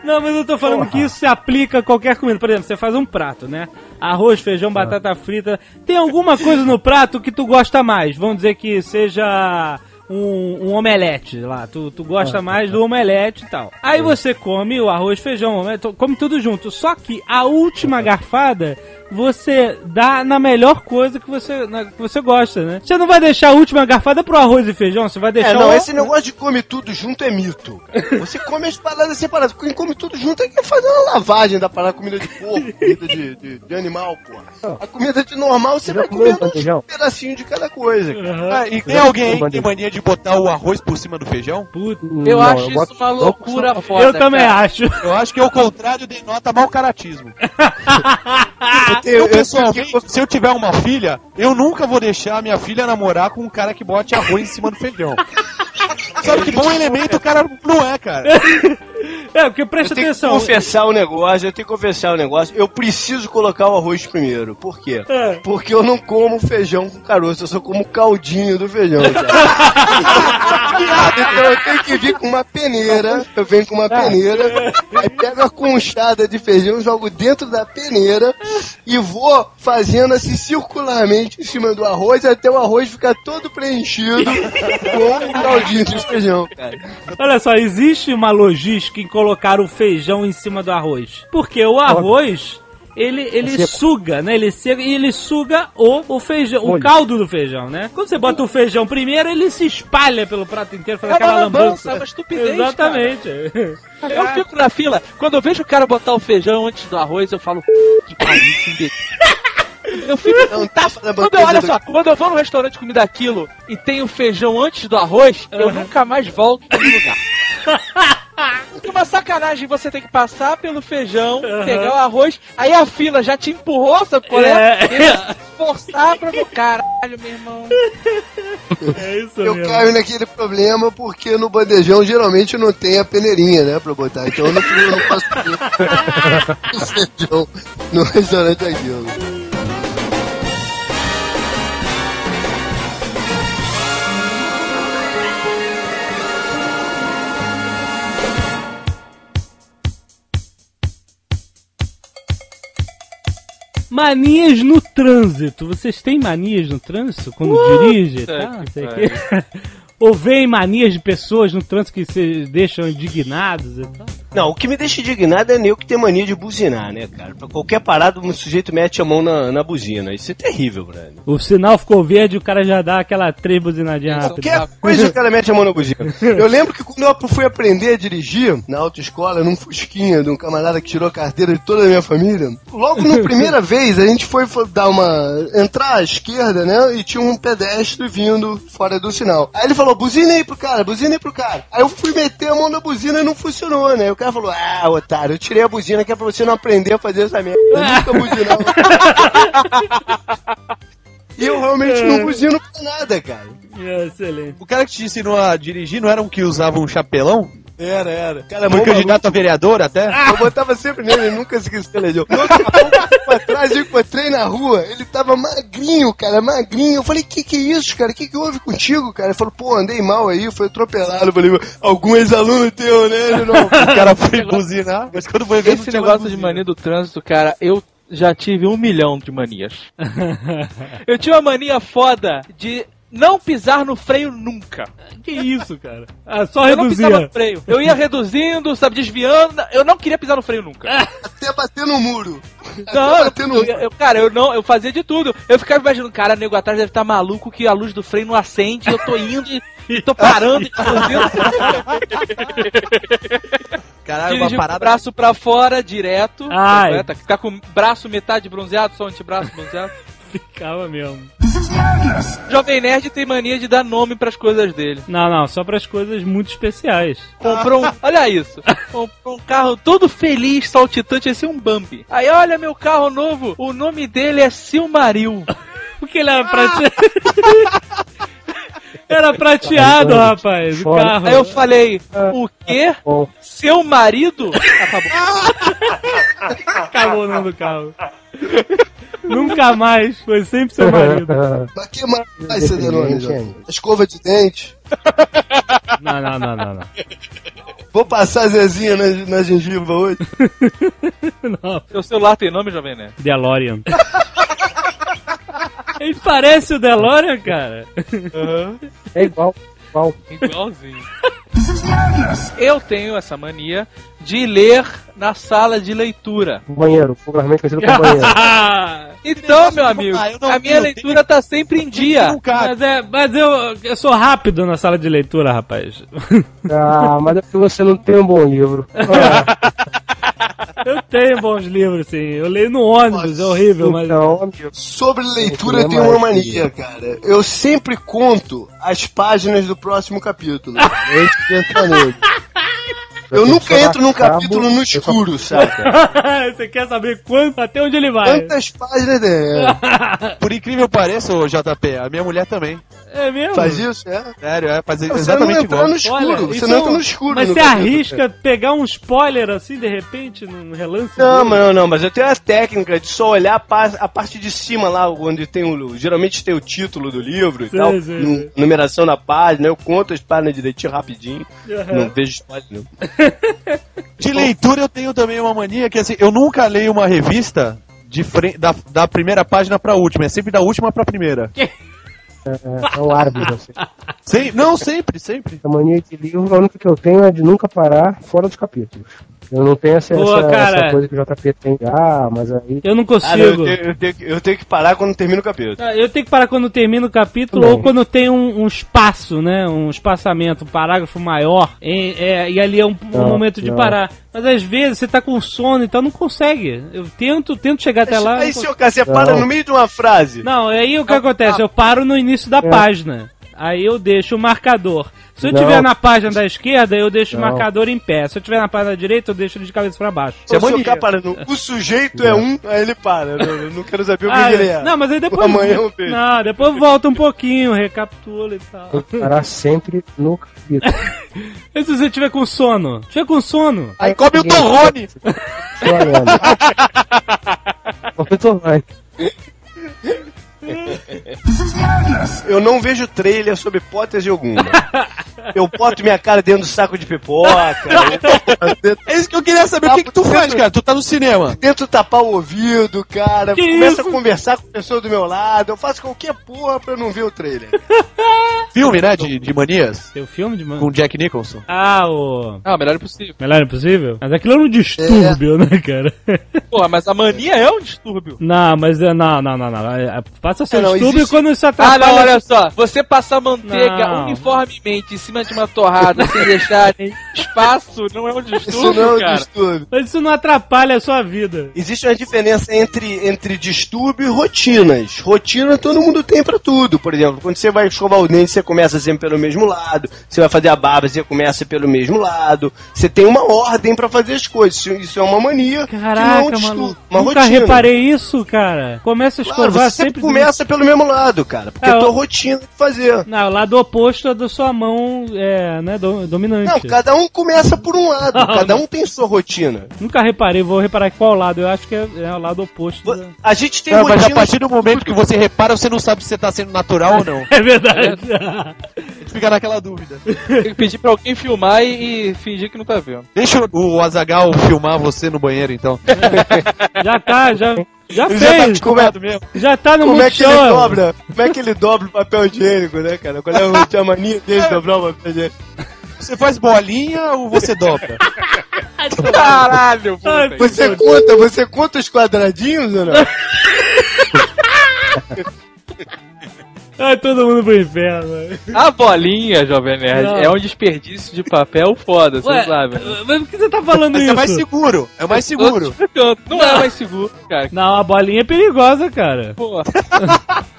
Não, mas eu tô falando Porra. que isso se aplica a qualquer comida. Por exemplo, você faz um prato, né? Arroz, feijão, batata frita. Tem alguma coisa no prato que tu gosta mais? Vamos dizer que seja um, um omelete lá. Tu, tu gosta mais do omelete e tal. Aí você come o arroz, feijão, omelete, come tudo junto. Só que a última garfada você dá na melhor coisa que você, na- que você gosta, né? Você não vai deixar a última garfada pro arroz e feijão, você vai deixar É, não, o- esse negócio de come tudo junto é mito. Você come as paradas separadas. Quem come tudo junto é que fazer uma lavagem da parada, comida de porco, comida de, de, de animal, porra. A comida de normal você vai comendo um pedacinho de cada coisa. cara. Ah, e tem alguém aí que tem mania de botar o arroz por cima do feijão? Eu Não, acho boto isso uma loucura foda. Eu também cara. acho. Eu acho que é o contrário denota mau caratismo. Eu Eu, pessoalmente, se eu tiver uma filha, eu nunca vou deixar minha filha namorar com um cara que bote arroz em cima do feijão. Sabe que bom elemento o cara não é, cara. É, porque presta Eu tenho que atenção. confessar o negócio, eu tenho que confessar o negócio. Eu preciso colocar o arroz primeiro. Por quê? É. Porque eu não como feijão com caroço, eu só como caldinho do feijão, então eu tenho que vir com uma peneira, eu venho com uma peneira, aí pego a conchada de feijão, jogo dentro da peneira e vou fazendo assim circularmente em cima do arroz até o arroz ficar todo preenchido com o caldinho de feijão, cara. Olha só, existe uma logística em colocar o feijão em cima do arroz. Porque o arroz, ele, ele seco. suga, né? Ele seca e ele suga o, o feijão, o caldo do feijão, né? Quando você bota o feijão primeiro, ele se espalha pelo prato inteiro, faz É uma aquela lambança, é uma estupidez, Exatamente. Eu fico na fila, quando eu vejo o cara botar o feijão antes do arroz, eu falo, que pariu, que imbecil." Eu fico. Não tá Quando eu, olha só, quando eu vou no restaurante comer daquilo e tem o feijão antes do arroz, eu nunca mais volto pro lugar. Porque uma sacanagem você tem que passar pelo feijão, pegar o arroz, aí a fila já te empurrou, sabe qual é? É. E forçar pra meu caralho, meu irmão. É isso Eu mesmo. caio naquele problema porque no bandejão geralmente não tem a peneirinha, né, pra botar. Então eu não, eu não posso comer o feijão no restaurante aquilo. Manias no trânsito. Vocês têm manias no trânsito? Quando dirige? Tá? que que- Ou veem manias de pessoas no trânsito que se deixam indignados e tal? Não, o que me deixa indignado é eu que tem mania de buzinar, né, cara? Pra qualquer parada, um sujeito mete a mão na, na buzina. Isso é terrível, brother. O sinal ficou verde e o cara já dá aquela três buzinadinhas rápidas. Qualquer coisa o cara mete a mão na buzina. Eu lembro que quando eu fui aprender a dirigir na autoescola, num Fusquinha de um camarada que tirou a carteira de toda a minha família, logo na primeira vez a gente foi fo- dar uma. entrar à esquerda, né? E tinha um pedestre vindo fora do sinal. Aí ele falou: buzina aí pro cara, buzina aí pro cara. Aí eu fui meter a mão na buzina e não funcionou, né? O cara falou: ah, otário, eu tirei a buzina que é pra você não aprender a fazer essa merda. Eu nunca buzinava. E eu realmente não buzino pra nada, cara. É, excelente. O cara que te ensinou a dirigir não era um que usava um chapelão? Era, era. Cara, Foi candidato a vereador até? Eu botava sempre nele, ele nunca se elegeu. No outro pra trás, eu encontrei na rua, ele tava magrinho, cara, magrinho. Eu falei, que que é isso, cara? Que que houve contigo, cara? Ele falou, pô, andei mal aí, foi atropelado. Eu falei, algum ex-aluno teu, né? Ele não. O cara foi buzinar, mas quando foi ver Esse negócio de mania do trânsito, cara, eu já tive um milhão de manias. eu tinha uma mania foda de não pisar no freio nunca. Que isso, cara? Ah, só Eu não pisava reduzia. no freio. Eu ia reduzindo, sabe, desviando. Eu não queria pisar no freio nunca. Até bater no muro. Não, Até eu, bater no eu- muro. eu- cara, eu não, eu fazia de tudo. Eu ficava imaginando, cara, nego atrás deve estar maluco que a luz do freio não acende, eu tô indo e tô parando e fazendo. Caralho, uma com o parada. braço pra fora, direto. Ai. completa, Ficar com o braço metade bronzeado, só antebraço bronzeado. Ficava mesmo. Jovem Nerd tem mania de dar nome pras coisas dele. Não, não, só pras coisas muito especiais. Comprou um. Olha isso. Comprou um carro todo feliz, saltitante, esse um Bambi. Aí, olha meu carro novo. O nome dele é Silmaril. Porque ele era prateado. era prateado, rapaz, o carro. Aí eu falei, o quê? Bom, Seu marido? Acabou. Acabou o nome do carro. Nunca mais, foi sempre seu marido. Mas que mais, Cedarone? Gente, Escova de dente. Não, não, não, não, não. Vou passar Zezinha na, na gengiva hoje. não. Seu celular tem nome, Jovem Nerd? DeLorean. Ele parece o DeLorean, cara. É igual, igual. Igualzinho. Eu tenho essa mania de ler na sala de leitura. Banheiro, popularmente conhecido como banheiro. Então, meu amigo, a minha leitura tá sempre em dia. Mas, é, mas eu, eu sou rápido na sala de leitura, rapaz. Ah, mas é porque você não tem um bom livro. Eu tenho bons livros, sim. Eu leio no ônibus, é horrível, mas. Então, amigo. Sobre leitura, Tem eu tenho uma mania, cara. Eu sempre conto as páginas do próximo capítulo. antes de entrar nele. Eu nunca entro num capítulo no escuro, sabe? Você quer saber quanto, até onde ele vai? Quantas páginas é? Por incrível que pareça, ô JP, a minha mulher também. É mesmo? Faz isso, é? Sério, é, faz Você não exatamente entra igual. no escuro, Olha, você isso não é entra no escuro. Mas no você capítulo. arrisca pegar um spoiler assim, de repente, num relance? Não, dele? mas não, não, mas eu tenho a técnica de só olhar a, pa- a parte de cima lá, onde tem o. Geralmente tem o título do livro e tal, sei. numeração na página, eu conto as páginas direitinho rapidinho. Aham. Não vejo spoiler, não. De leitura eu tenho também uma mania que assim, eu nunca leio uma revista de fre- da, da primeira página pra última, é sempre da última pra primeira. É, é o árbitro, assim. Sem, não, sempre, sempre. A mania de livro, a única que eu tenho é de nunca parar fora dos capítulos. Eu não tenho essa, Boa, essa, cara. essa coisa que o JP tem. Ah, mas aí. Eu não Ah, não, eu, consigo. tenho, eu, tenho, que- eu tenho que parar quando termina o capítulo. Ah, Eu tenho que parar quando termina o capítulo Também. ou quando tem um, um espaço, né? Um espaçamento, um parágrafo maior. E, é, e ali é um, um Não, momento de não. parar. Mas às vezes você tá com sono, então não consegue. Eu tento, tento chegar até lá. Aí, não senhor cara, você para no meio de uma frase. Não, aí o que acontece? Eu paro no início da É. página. Aí eu deixo o marcador. Se eu Não. tiver na página da esquerda, eu deixo o Não. marcador em pé. Se eu tiver na página da direita, eu deixo ele de cabeça pra baixo. Se é o senhor mania. cara parando, o sujeito é um, aí ele para. Eu, eu não quero saber o que Ah, ele é. Não, mas aí depois. Amanhã eu vejo. Não, depois volta um pouquinho, recapitula e tal. Tem que parar sempre no capítulo. E se você tiver com sono? Tiver com sono? Aí come o torrone! Tô olhando. Come o torrone. Eu não vejo trailer sob hipótese alguma. Eu boto minha cara dentro do saco de pipoca. eu É isso que eu queria saber. O que, que tu faz, cara? Tu tá no cinema. Tento tapar o ouvido, cara. Que Começo isso? a conversar com a pessoa do meu lado. Eu faço qualquer porra pra eu não ver o trailer. Filme, né? De, de manias. Tem o filme de mano? Com Jack Nicholson. Ah, o. Ah, melhor impossível. Melhor Impossível? Mas aquilo é um distúrbio, né, cara? Porra, mas a mania é um distúrbio. Não, mas é- não, não, não, não. É- Passa a ser É, não, existe- quando isso Ah, atrapalha. não, olha só. Você passar manteiga Não. uniformemente em cima de uma torrada sem deixar espaço não é um Isso distúrbio, não é um cara. distúrbio. Mas isso não atrapalha a sua vida. Existe uma diferença entre, entre distúrbio e rotinas. Rotina todo mundo tem pra tudo. Por exemplo, quando você vai escovar o dente, você começa sempre pelo mesmo lado. Você vai fazer a barba, você começa pelo mesmo lado. Você tem uma ordem pra fazer as coisas. Isso, isso é uma mania. que não é um Caraca, distúrbio, maluco. Uma Nunca rotina. reparei isso, cara. Começa a Claro, escovar você sempre sempre. Começa pelo mesmo lado, cara. Porque É, é eu- rotina de fazer. Não, o lado oposto é da sua mão, é, né, do- dominante. Não, cada um começa por um lado. cada um tem sua rotina. Nunca reparei, vou reparar qual lado. Eu acho que é, é o lado oposto. da- A gente tem Não, mas a rotina. partir do momento que você repara, você não sabe se você tá sendo natural ou não. É verdade. A gente fica naquela dúvida. Tem que pedir pra alguém filmar e, e fingir que não tá vendo. Deixa o Azagal filmar você no banheiro, então. já tá, já, já Ele já tá fez. como é, mesmo. Já tá no como é que ele dobra? Como é que ele dobra o papel higiênico, né, cara? Qual é a rotina- a mania dele de dobrar o papel higiênico? Você faz bolinha ou você dobra? Caralho, puta. Você conta, você conta os quadradinhos ou não? Ai, todo mundo pro inferno. A bolinha, Jovem Nerd, Não. é um desperdício de papel foda, você sabe. né? mas por que você tá falando Mas isso? é mais seguro. É mais seguro. explicando. Não é mais seguro, cara. Não, a bolinha é perigosa, cara. Porra.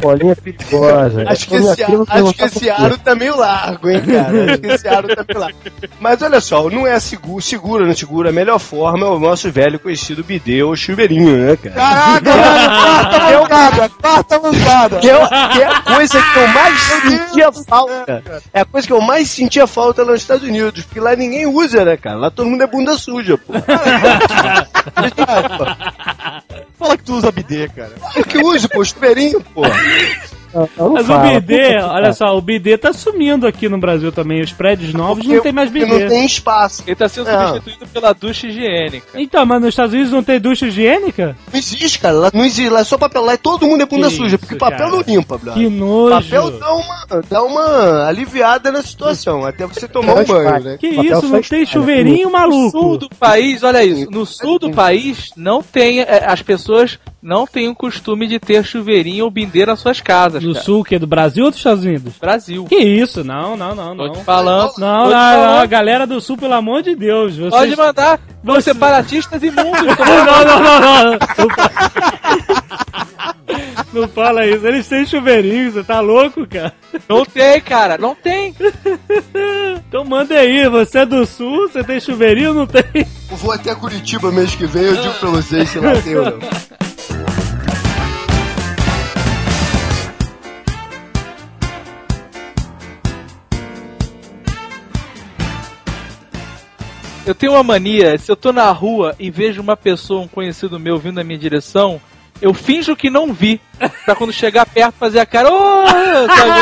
Bolinha perigosa. Acho que esse, acho que esse aro tá meio largo, hein, cara? Acho que esse aro tá meio largo. Mas olha só, não é seguro, segura não segura, a melhor forma é o nosso velho conhecido bidê ou chuveirinho, né, cara? Caraca, mano, quarta mancada, quarta mancada. Que é, que é a coisa que eu mais sentia falta. É a coisa que eu mais sentia falta lá nos Estados Unidos, porque lá ninguém usa, né, cara? Lá todo mundo é bunda suja, pô. Fala que tu usa BD, cara. Eu que uso, pô, chuveirinho, pô. Não, não Mas fala, o BD, olha só, o BD tá sumindo aqui no Brasil também. Os prédios novos não tem mais Porque BD. não tem espaço. Ele tá sendo É. substituído pela ducha higiênica. Então, mas nos Estados Unidos não tem ducha higiênica? Não existe, cara. Lá não existe. Lá é só papel. Lá é todo mundo é bunda Que suja. Porque papel cara. não limpa, brother. Que nojo. Papel dá uma, dá uma aliviada na situação. Até você tomar um banho, né? Que Papel isso, não tem chuveirinho, No maluco. sul do país, olha isso, no sul do país não tem, é, as pessoas não têm o costume de ter chuveirinho ou bindeira nas suas casas, No cara. sul, que é do Brasil ou dos Estados Unidos? Brasil. Que isso? Não, não, não, Tô não. te falando. Não, tô não, te não, falando. a galera do sul, pelo amor de Deus. Vocês... Pode mandar. Vão Você- separatistas imundos. Não, não, não, não, não. Não, Não fala isso. Eles têm chuveirinho, você tá louco, cara? Não tem, cara, não tem. Então manda aí, você é do sul, você tem chuveirinho ou não tem? Eu vou até Curitiba mês que vem. Eu digo pra vocês se lá tem ou não. Eu tenho uma mania, se eu tô na rua e vejo uma pessoa, um conhecido meu vindo na minha direção, eu finjo que não vi. Pra quando chegar perto fazer a cara, sabe?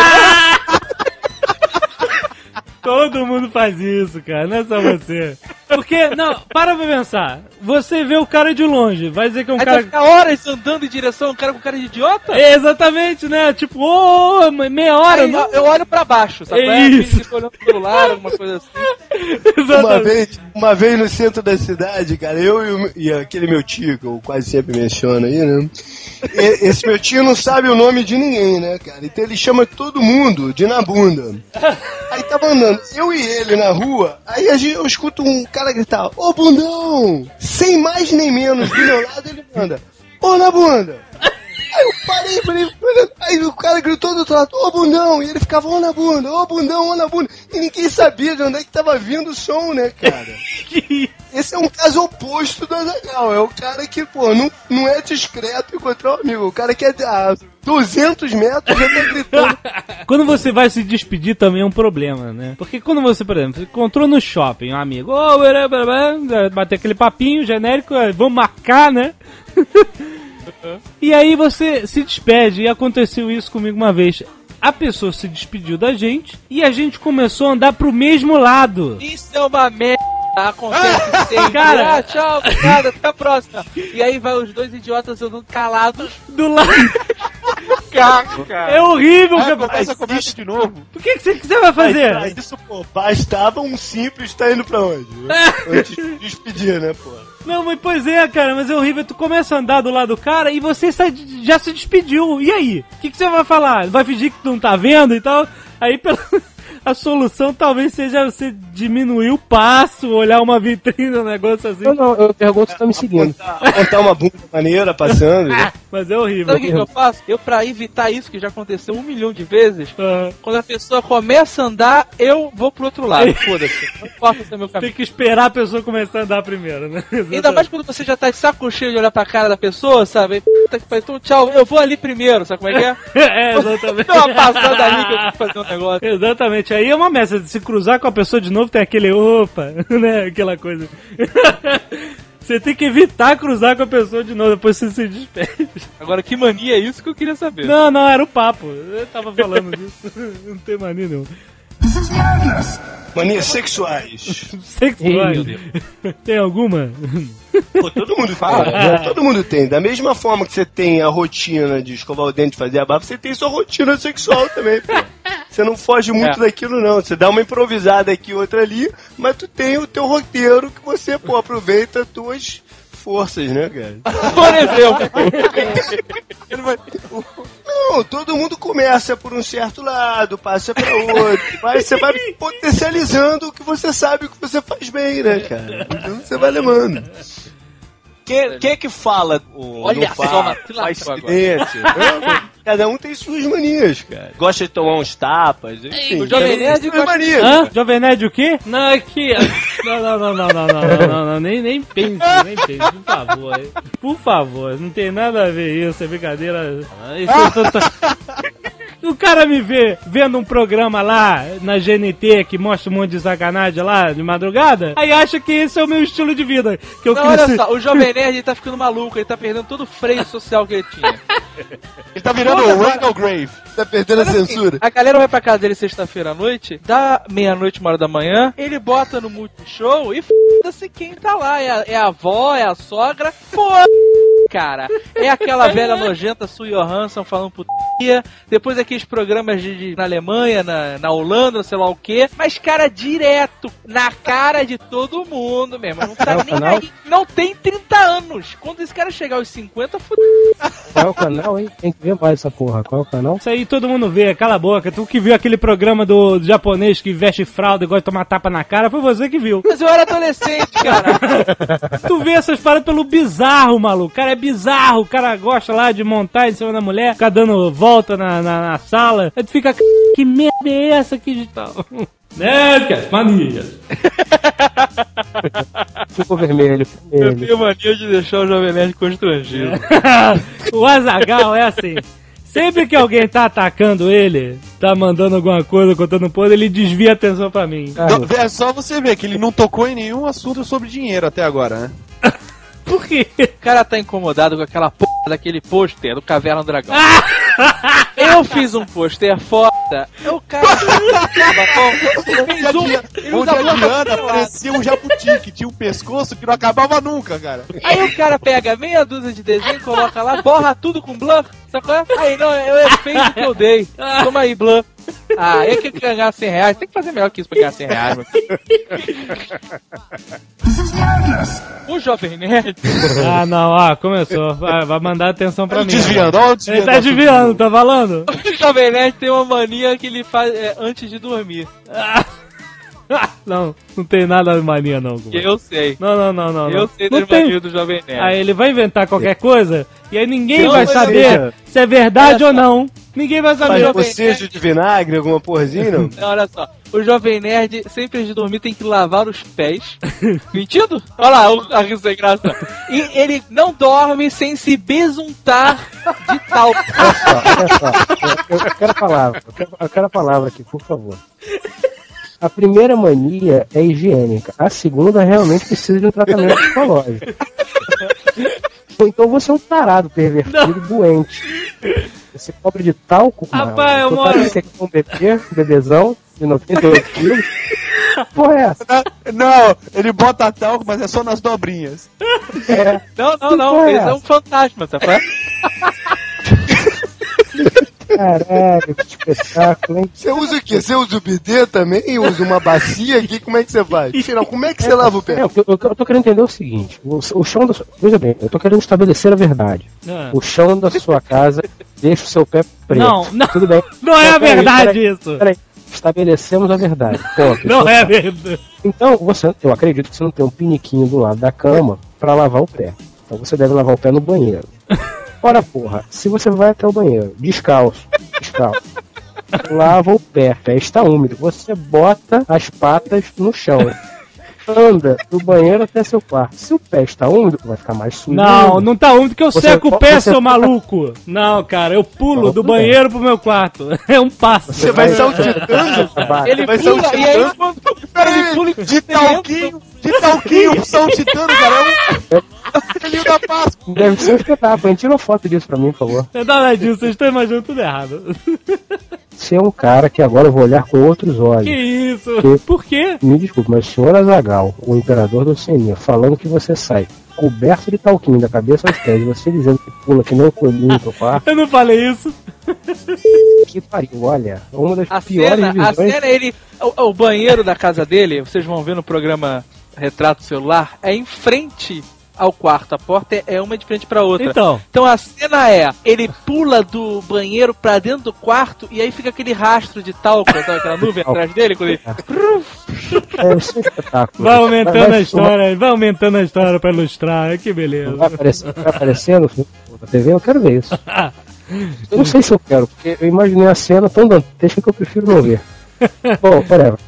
Todo mundo faz isso, cara, não é só você. Porque, não, para pra pensar. Você vê o cara de longe, vai dizer que é um Aí cara. vai ficar horas andando em direção a um cara com cara de idiota? É, exatamente, né? Tipo, ô, meia hora. Aí, não... eu olho pra baixo, sabe? É isso. Fica olhando pro celular, alguma coisa assim. Uma vez, uma vez no centro da cidade, cara, eu e, o- e aquele meu tio, que eu quase sempre menciono aí, né? E- esse meu tio não sabe o nome de ninguém, né, cara? Então ele chama todo mundo de na bunda. Aí tava andando, eu e ele na rua, aí a gente, eu escuto um cara gritar, ô bundão! Sem mais nem menos, do meu lado ele manda, ô na bunda! Aí eu parei falei, aí o cara gritou do outro lado, ô bundão! E ele ficava, ô na bunda, ô bundão, ô na bunda. E ninguém sabia de onde é que tava vindo o som, né, cara? Esse é um caso oposto do Azagal. É o cara que, pô, não, não é discreto encontrar um amigo. O cara que é a 200 metros já tá gritando. Quando você vai se despedir também é um problema, né? Porque quando você, por exemplo, encontrou no shopping um amigo, ô, blá, blá, blá, bater aquele papinho genérico, é, vamos marcar, né? e aí você se despede, e aconteceu isso comigo uma vez. A pessoa se despediu da gente e a gente começou a andar pro mesmo lado. Isso é uma merda. Acontece sempre. Cara. Ah, tchau, obrigado, até a próxima. E aí vai os dois idiotas andando calados. Do lado. Cara. É horrível, Aí cara. começa, começa de novo. O que, que você, você vai fazer? Mas isso, pô, bastava um simples tá indo pra onde? Antes de despedir, né, pô? Não, mas pois é, cara, mas é horrível. Tu começa a andar do lado do cara e você sai- já se despediu. E aí? O que, que você vai falar? Vai fingir que tu não tá vendo e tal? Aí pela... a solução talvez seja você diminuir o passo, olhar uma vitrine, um negócio assim. Não, não, eu pergunto se tá me seguindo. Montar uma bunda maneira passando. Mas é horrível. Sabe o que, que eu faço? Eu, pra evitar isso, que já aconteceu um milhão de vezes, Ah, quando a pessoa começa a andar, eu vou pro outro lado. Foda-se. Não importa o meu tem caminho. que esperar a pessoa começar a andar primeiro, né? Ainda mais quando você já tá de saco cheio de olhar pra cara da pessoa, sabe? Puta que pariu, então tchau, eu vou ali primeiro, sabe como é que é? é, exatamente. Dá uma passada ali que eu vou fazer um negócio. Exatamente, aí é uma messa. Se cruzar com a pessoa de novo, tem aquele opa, né? Aquela coisa. Você tem que evitar cruzar com a pessoa de novo, depois você se despede. Agora, que mania é isso que eu queria saber? Não, não, era o papo. Eu tava falando disso. Não tem mania não. Manias sexuais. Sexuais. Tem alguma? Pô, todo mundo fala. né? Todo mundo tem. Da mesma forma que você tem a rotina de escovar o dente e fazer a barba, você tem sua rotina sexual também, pô. Você não foge muito É. daquilo, não. Você dá uma improvisada aqui, outra ali, mas tu tem o teu roteiro que você, pô, aproveita as tuas forças, né, cara? Por exemplo. Não, todo mundo começa por um certo lado, passa pra outro. Mas você vai potencializando o que você sabe o que você faz bem, né, cara? Então você vai levando. Quem, quem é que fala o Olha só, faz silêncio? Cada um tem suas manias, cara. Gosta de tomar uns tapas, enfim. O Jovem Nerd gosta- manias. Hã? Jovem Nerd o quê? Não, aqui. Não, não, não, não, não, não, não, não, não, nem, nem pense, nem pense, por favor. Por favor, não tem nada a ver isso, é brincadeira. Isso, eu tô- tô- O cara me vê vendo um programa lá na GNT que mostra um monte de sacanagem lá de madrugada, aí acha que esse é o meu estilo de vida. Que eu Não, cresci. olha só, o Jovem Nerd ele tá ficando maluco, ele tá perdendo todo o freio social que ele tinha. Ele tá virando o Randall Grave. Tá perdendo a censura. A galera vai pra casa dele sexta-feira à noite, dá meia-noite, uma hora da manhã, ele bota no Multishow e foda-se quem tá lá. É a, é a avó, é a sogra, foda cara. É aquela velha nojenta Sue Johansson falando putia, depois aqueles programas de, de- na Alemanha, na, na Holanda, sei lá o que, mas cara, direto, na cara de todo mundo mesmo. Não tá É nem canal? aí. Não tem 30 anos. Quando esse cara chegar aos 50, fudeu. Qual é o canal, hein? Tem que ver mais essa porra. Qual é o canal? Isso aí todo mundo vê, cala a boca. Tu que viu aquele programa do japonês que veste fralda e gosta de tomar tapa na cara, foi você que viu. Mas eu era adolescente, cara. tu vê essas paradas pelo bizarro, maluco. Cara, é bizarro. O cara gosta lá de montar em cima da mulher, ficar dando volta na, na, na sala. Aí tu fica, "C- que merda é essa aqui de tal? Né, mania. Ficou vermelho, Eu tenho mania de deixar o Jovem Nerd constrangido. o Azagal é assim. Sempre que alguém tá atacando ele, tá mandando alguma coisa, contando um podre, ele desvia a atenção pra mim. Não, É só você ver que ele não tocou em nenhum assunto sobre dinheiro até agora, né? Por quê? O cara tá incomodado com aquela porra daquele pôster do Caverna do Dragão. Eu fiz um pôster foda. O cara. fez um. Ele usa a Diana parecia um jabuti que tinha um pescoço que não acabava nunca, cara. Aí o cara pega meia dúzia de desenho, coloca lá, borra tudo com blur, sacou? Aí não, eu é feito que eu dei. Toma aí, blur. Ah, eu que ganhar 100 reais. Tem que fazer melhor que isso pra ganhar 100 reais, mano. O Jovem Nerd. Ah, não, ah, começou. Vai, vai mandar atenção pra mim. Desviando, ó, o Ele desviando tá desviando, tá falando? O Jovem Nerd tem uma mania que ele faz é, antes de dormir. Não, não tem nada de mania, não. Que eu sei. Não, não, não, não. Eu não. sei das manias do Jovem Nerd. Aí ele vai inventar qualquer coisa e aí ninguém Não, vai saber seja- se é verdade Olha ou não. Ninguém vai saber. Jovem bocejo de vinagre, alguma porzinha, não? Não, olha só. O Jovem Nerd, sempre antes de dormir, tem que lavar os pés. Mentindo? Olha lá, o- a risa sem graça. E ele não dorme sem se besuntar de tal. Olha só, olha só. Eu, eu quero a palavra. Eu quero, eu quero a palavra aqui, por favor. A primeira mania é higiênica. A segunda realmente precisa de um tratamento psicológico. Ou então você é um tarado, pervertido, doente. Você cobre de talco, Rapaz, eu mano. moro- Você quer um bebê, um bebezão de 98 quilos. Porra é essa? Não, ele bota talco, mas é só nas dobrinhas. É. Não, não, não. é Esse é um fantasma, sabe? Caralho, que espetáculo, hein? Você usa o quê? Você usa o bidê também? Usa uma bacia aqui? Como é que você faz? Afinal, como é que você lava o pé? É, eu, eu, eu tô querendo entender o seguinte: o, o chão da sua. Veja bem, eu tô querendo estabelecer a verdade. Ah. O chão da sua casa deixa o seu pé preto. Não, não. Tudo bem. Não é a verdade peraí, isso. Peraí. Estabelecemos a verdade. Ponto. Não Então, é verdade. Então, você, eu acredito que você não tem um piniquinho do lado da cama pra lavar o pé. Então você deve lavar o pé no banheiro. Ora, porra, se você vai até o banheiro, descalço, descalço, lava o pé, o pé está úmido, você bota as patas no chão. Anda do banheiro até seu quarto. Se o pé está úmido, vai ficar mais sujo. Não, ainda. não tá úmido que eu Você- seco o pé, você- seu maluco. Não, cara, eu pulo Não, do bem. banheiro pro meu quarto. É um passo. Você vai saltitando? Ele Vai pula e aí saltitando? ele pula e De talquinho, de talquinho, saltitando, cara. É um filho da Páscoa. Deve ser um espetáculo. hein? Tira uma foto disso pra mim, por favor. Não é nada disso, vocês estão imaginando tudo errado. Você é um cara que agora eu vou olhar com outros olhos. Que isso? Que- Por quê? Me desculpe, mas o senhor Azagal, o imperador do Oceania, falando que você sai coberto de talquinho da cabeça aos pés, e você dizendo que pula que um coelhinho pro quarto, Eu não falei isso. que pariu, olha, uma das A piores cena, a visões. cena, ele. O, o banheiro da casa dele, vocês vão ver no programa Retrato Celular, é em frente ao quarto. A porta é- uma de frente pra outra. Então, Então a cena é, ele pula do banheiro pra dentro do quarto e aí fica aquele rastro de talco, sabe aquela nuvem atrás dele? Quando ele... É, é um espetáculo. vai aumentando a história, vai aumentando a história pra ilustrar. Que beleza. Vai aparecer, vai aparecer no na TV, eu quero ver isso. Eu não sei se eu quero, porque eu imaginei a cena tão dantesca que eu prefiro não ver. Bom, whatever.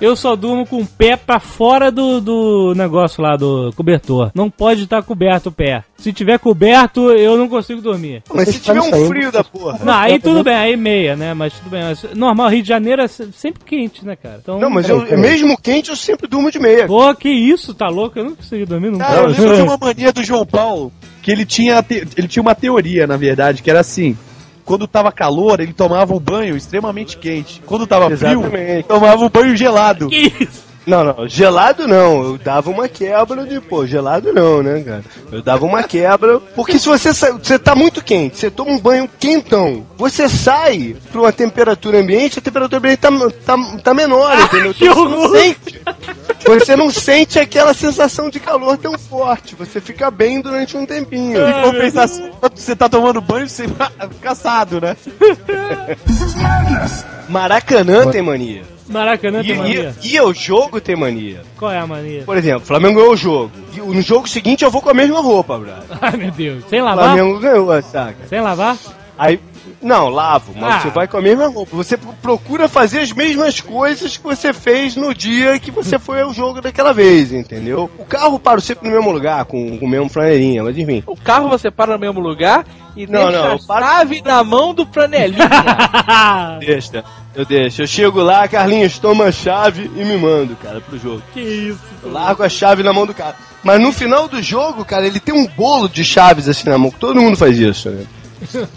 Eu só durmo com o pé pra fora do, do negócio lá, do cobertor. Não pode estar coberto o pé. Se tiver coberto, eu não consigo dormir. Mas se tiver um frio da porra. Não, aí tudo bem, aí meia, né? Mas tudo bem. Mas normal, Rio de Janeiro é se- sempre quente, né, cara? Então, Não, mas eu, mesmo quente eu sempre durmo de meia. Pô, que isso, tá louco? Eu não consigo dormir nunca. Cara, eu lembro de uma mania do João Paulo, que ele tinha, ele tinha uma teoria, na verdade, que era assim. Quando tava calor, ele tomava um banho extremamente quente. Quando tava frio, Exatamente. tomava um banho gelado. Que isso? Não, não, gelado não. Eu dava uma quebra de, pô, gelado não, né, cara? Eu dava uma quebra, porque se você sa- você tá muito quente, você toma um banho quentão, você sai pra uma temperatura ambiente, a temperatura ambiente tá, tá, tá menor, entendeu? Que Então você não sente. Você não sente aquela sensação de calor tão forte. Você fica bem durante um tempinho. Em compensação, você tá tomando banho, você fica assado, né? Maracanã tem mania. Maracanã E, tem mania. e, e o jogo tem mania. Qual é a mania? Por exemplo, Flamengo ganhou o jogo. E no jogo seguinte eu vou com a mesma roupa, brother. Ai, meu Deus. Sem lavar? Flamengo ganhou, saca? Sem lavar? Aí, não, lavo, mas Ah. você vai com a mesma roupa. Você pro- procura fazer as mesmas coisas que você fez no dia que você foi ao jogo daquela vez, entendeu? O carro para sempre no mesmo lugar, com, com o mesmo flanelinha, mas enfim. O carro você para no mesmo lugar e Não, deixa não, a paro- chave na mão do franelinha. Deixa, eu deixo. Eu chego lá, Carlinhos, toma a chave e me mando, cara, pro jogo. que isso? Eu largo a chave na mão do cara. Mas no final do jogo, cara, ele tem um bolo de chaves assim na mão. Todo mundo faz isso, né?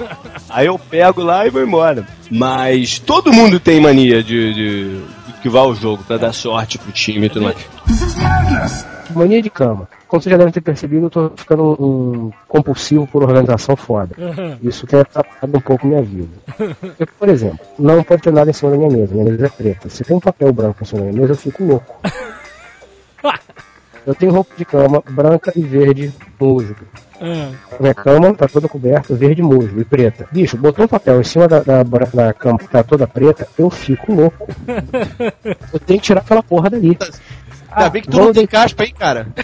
Aí eu pego lá e vou embora. Mas todo mundo tem mania de, de, de que vai ao jogo pra dar sorte pro time e tudo mais. Mania de cama. Como vocês já devem ter percebido, eu tô ficando um compulsivo por organização foda. Isso tem atrapalhado um pouco minha vida. Eu, por exemplo, não pode ter nada em cima da minha mesa. Minha mesa é preta. Se tem um papel branco em cima da minha mesa, eu fico louco. Eu tenho roupa de cama branca e verde musgo. Ah, Minha cama tá toda coberta, verde musgo e preta. Bicho, botou um papel em cima da, da, da cama que tá toda preta, eu fico louco. Eu tenho que tirar aquela porra dali. Ainda bem que tu não tem caspa, hein, cara?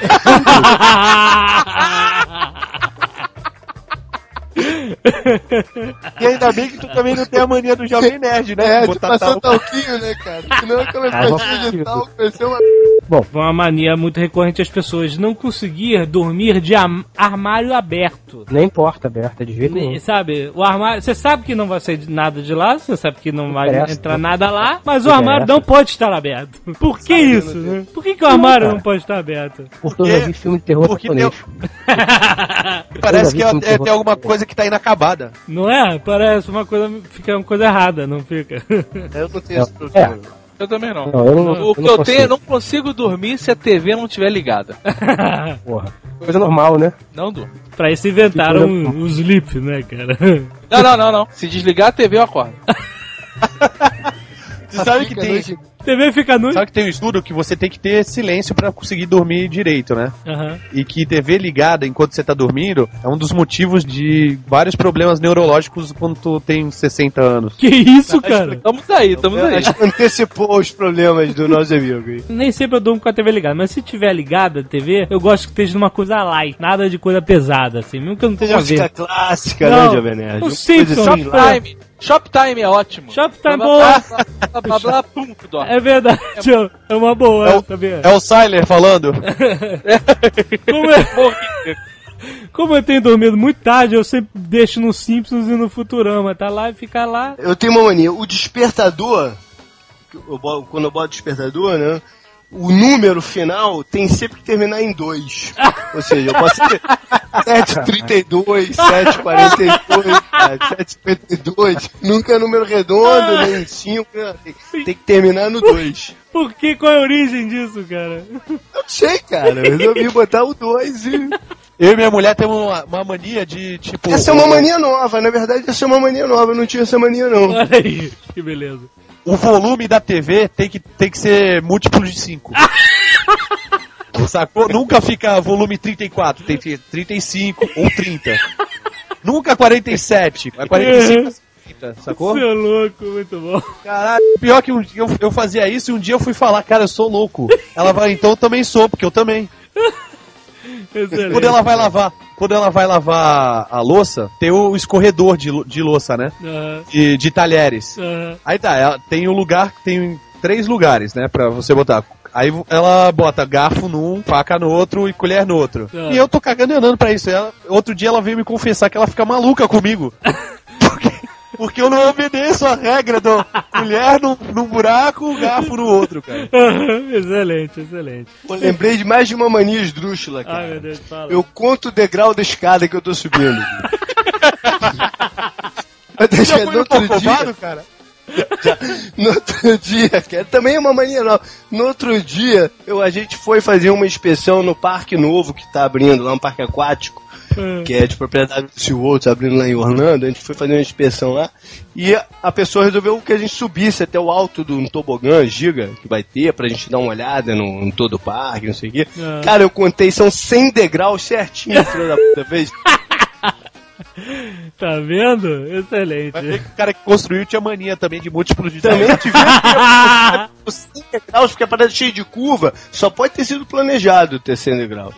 E ainda bem que tu também não tem a mania do Jovem Nerd, né? É, de Botar passar tal- talquinho, né, cara? Senão aquela Ah, vou- pastilha de talco vai ser uma... mania muito recorrente as pessoas não conseguir dormir de armário aberto. Nem porta aberta de jeito nenhum. Ne- Sabe, o armário, você sabe que não vai sair nada de lá, você sabe que não vai Interessa. entrar nada lá, mas o Interessa. armário não pode estar aberto. Por que isso, né? Por que, que o armário não pode estar aberto? Porque eu já vi filme de terror Porque japonês. Parece que é- é- tem alguma coisa que tá inacabada. Não é? Parece uma coisa, fica uma coisa errada, não fica? Eu não tenho esse É, problema. Eu também não. não, eu não, O que não eu consigo. tenho, eu não consigo dormir se a TV não estiver ligada. Porra. Coisa normal, né? Não durmo. pra isso inventaram o, o sleep, né, cara? Não, não, não, não. Se desligar a TV, eu acordo. Você sabe que tem, noite- TV fica nu. sabe que tem um estudo que você tem que ter silêncio pra conseguir dormir direito, né? Aham. E que TV ligada enquanto você tá dormindo é um dos motivos de vários problemas neurológicos quando tu tem 60 anos. Que isso, cara? Tamo aí, tamo aí. Acho que antecipou os problemas do nosso amigo. hein? Nem sempre eu durmo com a TV ligada, mas se tiver ligada a TV, eu gosto que esteja numa coisa light, nada de coisa pesada, assim, mesmo que eu não esteja Música vendo. clássica, Não, né, Jovem Nerd? o Uma coisa Shoptime. É ótimo. Shoptime Blá, boa. blá, blá, blá, pum. É verdade, ó, é uma boa, É o- sabia? É o Siler falando. Como, é- como eu tenho dormido muito tarde, eu sempre deixo no Simpsons e no Futurama, tá lá e fica lá. Eu tenho uma mania. O despertador, eu boto- quando eu boto despertador, né? O número final tem sempre que terminar em 2. Ou seja, eu posso ter 732, 742, 752. Nunca é número redondo, nem 5. Tem, tem que terminar no 2. Por que? Qual é a origem disso, cara? Eu não sei, cara. Eu resolvi botar o 2 e. Eu e minha mulher temos uma, uma mania de, tipo... Essa é uma mania nova, na verdade, essa é uma mania nova. Eu não tinha essa mania, não. Olha aí, que beleza. O volume da TV tem que, tem que ser múltiplo de 5. Sacou? Nunca fica volume 34, tem que ser 35 ou 30. Nunca 47, é 45 a 30, sacou? Seu louco, muito bom. Caralho, pior que um dia eu, eu fazia isso e um dia eu fui falar, cara, eu sou louco. Ela vai, então eu também sou, porque eu também. Excelente. Quando ela vai lavar, quando ela vai lavar a louça, tem o escorredor de, de louça, né? Aham, De, de talheres. aham. Aí tá, ela tem o lugar, tem três lugares, né, pra você botar. Aí ela bota garfo num, faca no outro e colher no outro. Ah. E eu tô cagando e andando pra isso. Ela- outro dia ela veio me confessar que ela fica maluca comigo. Porque, eu não obedeço a regra do colher num, num buraco, garfo no outro, cara. excelente, excelente. Pô, lembrei de mais de uma mania esdrúxula, Ai, cara. meu Deus, fala. Eu conto o degrau da escada que eu tô subindo. Até Já foi no outro dia, cara? já, no outro dia, que também é uma mania nova. No outro dia, eu, a gente foi fazer uma inspeção no parque novo que tá abrindo lá, um parque aquático. Que é de propriedade do SeaWorld, abrindo lá em Orlando. A gente foi fazer uma inspeção lá. E a pessoa resolveu que a gente subisse até o alto do um tobogã giga que vai ter pra gente dar uma olhada no, em todo o parque, não sei o quê. Ah. Cara, eu contei, são 100 degraus certinho, filho da puta, fez. Tá vendo? Excelente. Vai ver que o cara que construiu tinha mania também de múltiplos de Também tive os 100 degraus, porque a parada cheia de curva, só pode ter sido planejado ter 100 degraus.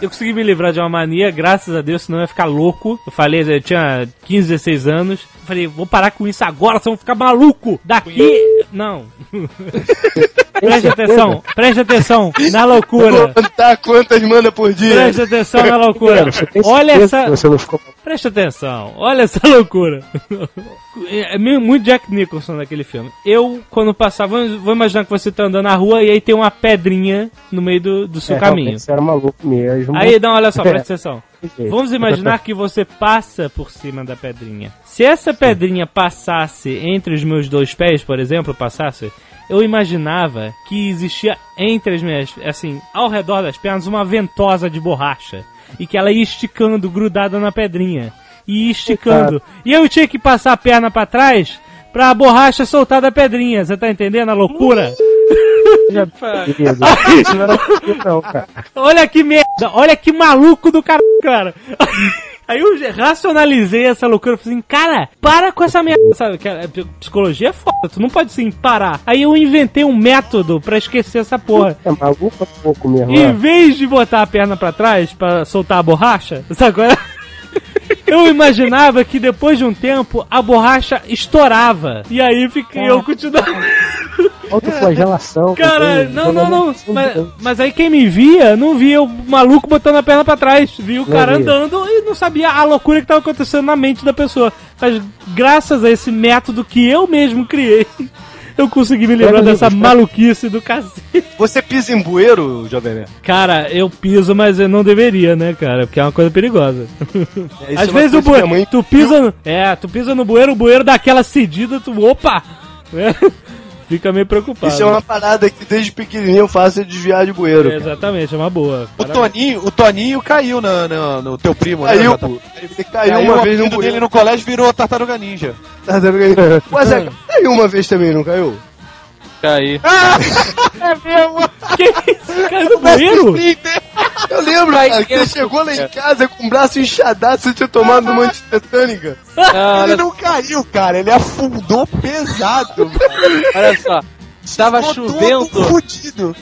Eu consegui me livrar de uma mania, graças a Deus, senão eu ia ficar louco. Eu falei, eu tinha 15, 16 anos. Eu falei, vou parar com isso agora, senão eu vou ficar maluco. Daqui. Não. preste atenção, preste atenção na Vou loucura. contar quantas manda por dia. Preste atenção na loucura. Olha essa. Preste atenção, olha essa loucura. É meio- muito Jack Nicholson naquele filme. Eu, quando passava, vamos- vou imaginar que você tá andando na rua e aí tem uma pedrinha no meio do, do seu É, caminho. Você era maluco mesmo. Aí, não, olha só, É. presta atenção. Vamos imaginar que você passa por cima da pedrinha. Se essa pedrinha passasse entre os meus dois pés, por exemplo, passasse, eu imaginava que existia entre as minhas, assim, ao redor das pernas, uma ventosa de borracha. E que ela ia esticando, grudada na pedrinha. E ia esticando. E eu tinha que passar a perna pra trás pra a borracha soltar da pedrinha. Você tá entendendo a loucura? Já... Olha que merda, olha que maluco do cara, cara. Aí eu racionalizei essa loucura, falei assim, cara, para com essa merda, sabe? A psicologia é foda, tu não pode assim parar. Aí eu inventei um método pra esquecer essa porra. É maluco pouco mesmo. Em né? vez de botar a perna pra trás pra soltar a borracha, sabe qual é? Eu imaginava que depois de um tempo a borracha estourava. E aí fiquei, eu continuava. Autoflagelação. Cara, não, não, não. Mas, mas aí quem me via, não via o maluco botando a perna pra trás. Via o Não cara via. andando e não sabia a loucura que tava acontecendo na mente da pessoa. Mas graças a esse método que eu mesmo criei, eu consegui me livrar Pega dessa maluquice do cacete. Você pisa em bueiro, Jovem Nerd? Cara, eu piso, mas eu não deveria, né, cara? Porque é uma coisa perigosa. É, isso Às é vezes o bueiro, mãe- tu pisa no, é, tu pisa no bueiro, o bueiro dá aquela cedida, tu, opa! É, fica meio preocupado. Isso é uma parada que desde pequenininho eu faço é desviar de bueiro. É, exatamente, é uma boa. O Toninho, o Toninho caiu na- na- no teu primo, né, Caiu? Ele caiu uma vez no dele no colégio virou Tartaruga Ninja. Mas é, caiu uma vez também, não caiu? Caí. É mesmo? Que isso? Caiu no bueiro? Eu lembro, cara, que você chegou lá em casa com o braço inchadaço, você tinha tomado uma antitetânica. Ah, Ele olha, não caiu, cara, ele afundou pesado. olha só. Tava Ficou chovendo. fudido.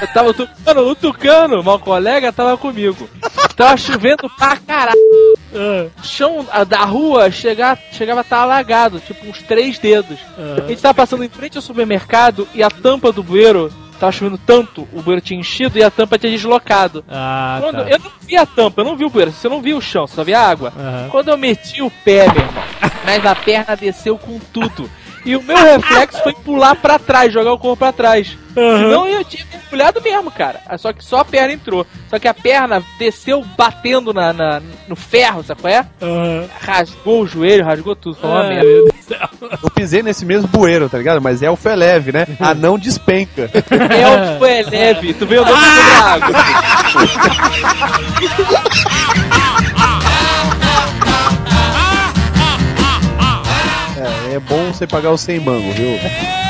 Eu tava o tucano, o tucano, meu colega tava comigo. Tava chovendo pra caralho. O chão ah, da rua chega, chegava a estar alagado, tipo uns três dedos. A ah. gente tava passando em frente ao supermercado e a tampa do bueiro tava chovendo tanto, o bueiro tinha enchido e a tampa tinha deslocado. Ah, Quando, tá. Eu não vi a tampa, eu não vi o bueiro, você não viu o chão, só via a água. Aham. Quando eu meti o pé, meu irmão, mas a perna desceu com tudo. E o meu reflexo foi pular pra trás, jogar o corpo pra trás. Aham. Senão eu tinha mergulhado mesmo, cara. Ah, Só que só a perna entrou. Só que a perna desceu batendo na, na- no ferro, sabe qual é? Aham. Rasgou o joelho, rasgou tudo. Foi uma Ai, merda. meu Deus do céu. Eu pisei nesse mesmo bueiro, tá ligado? Mas elfo é leve, né? A não despenca. Elfo é leve, tu veio andando sobre a água. É, bom você pagar o 100 mango, viu?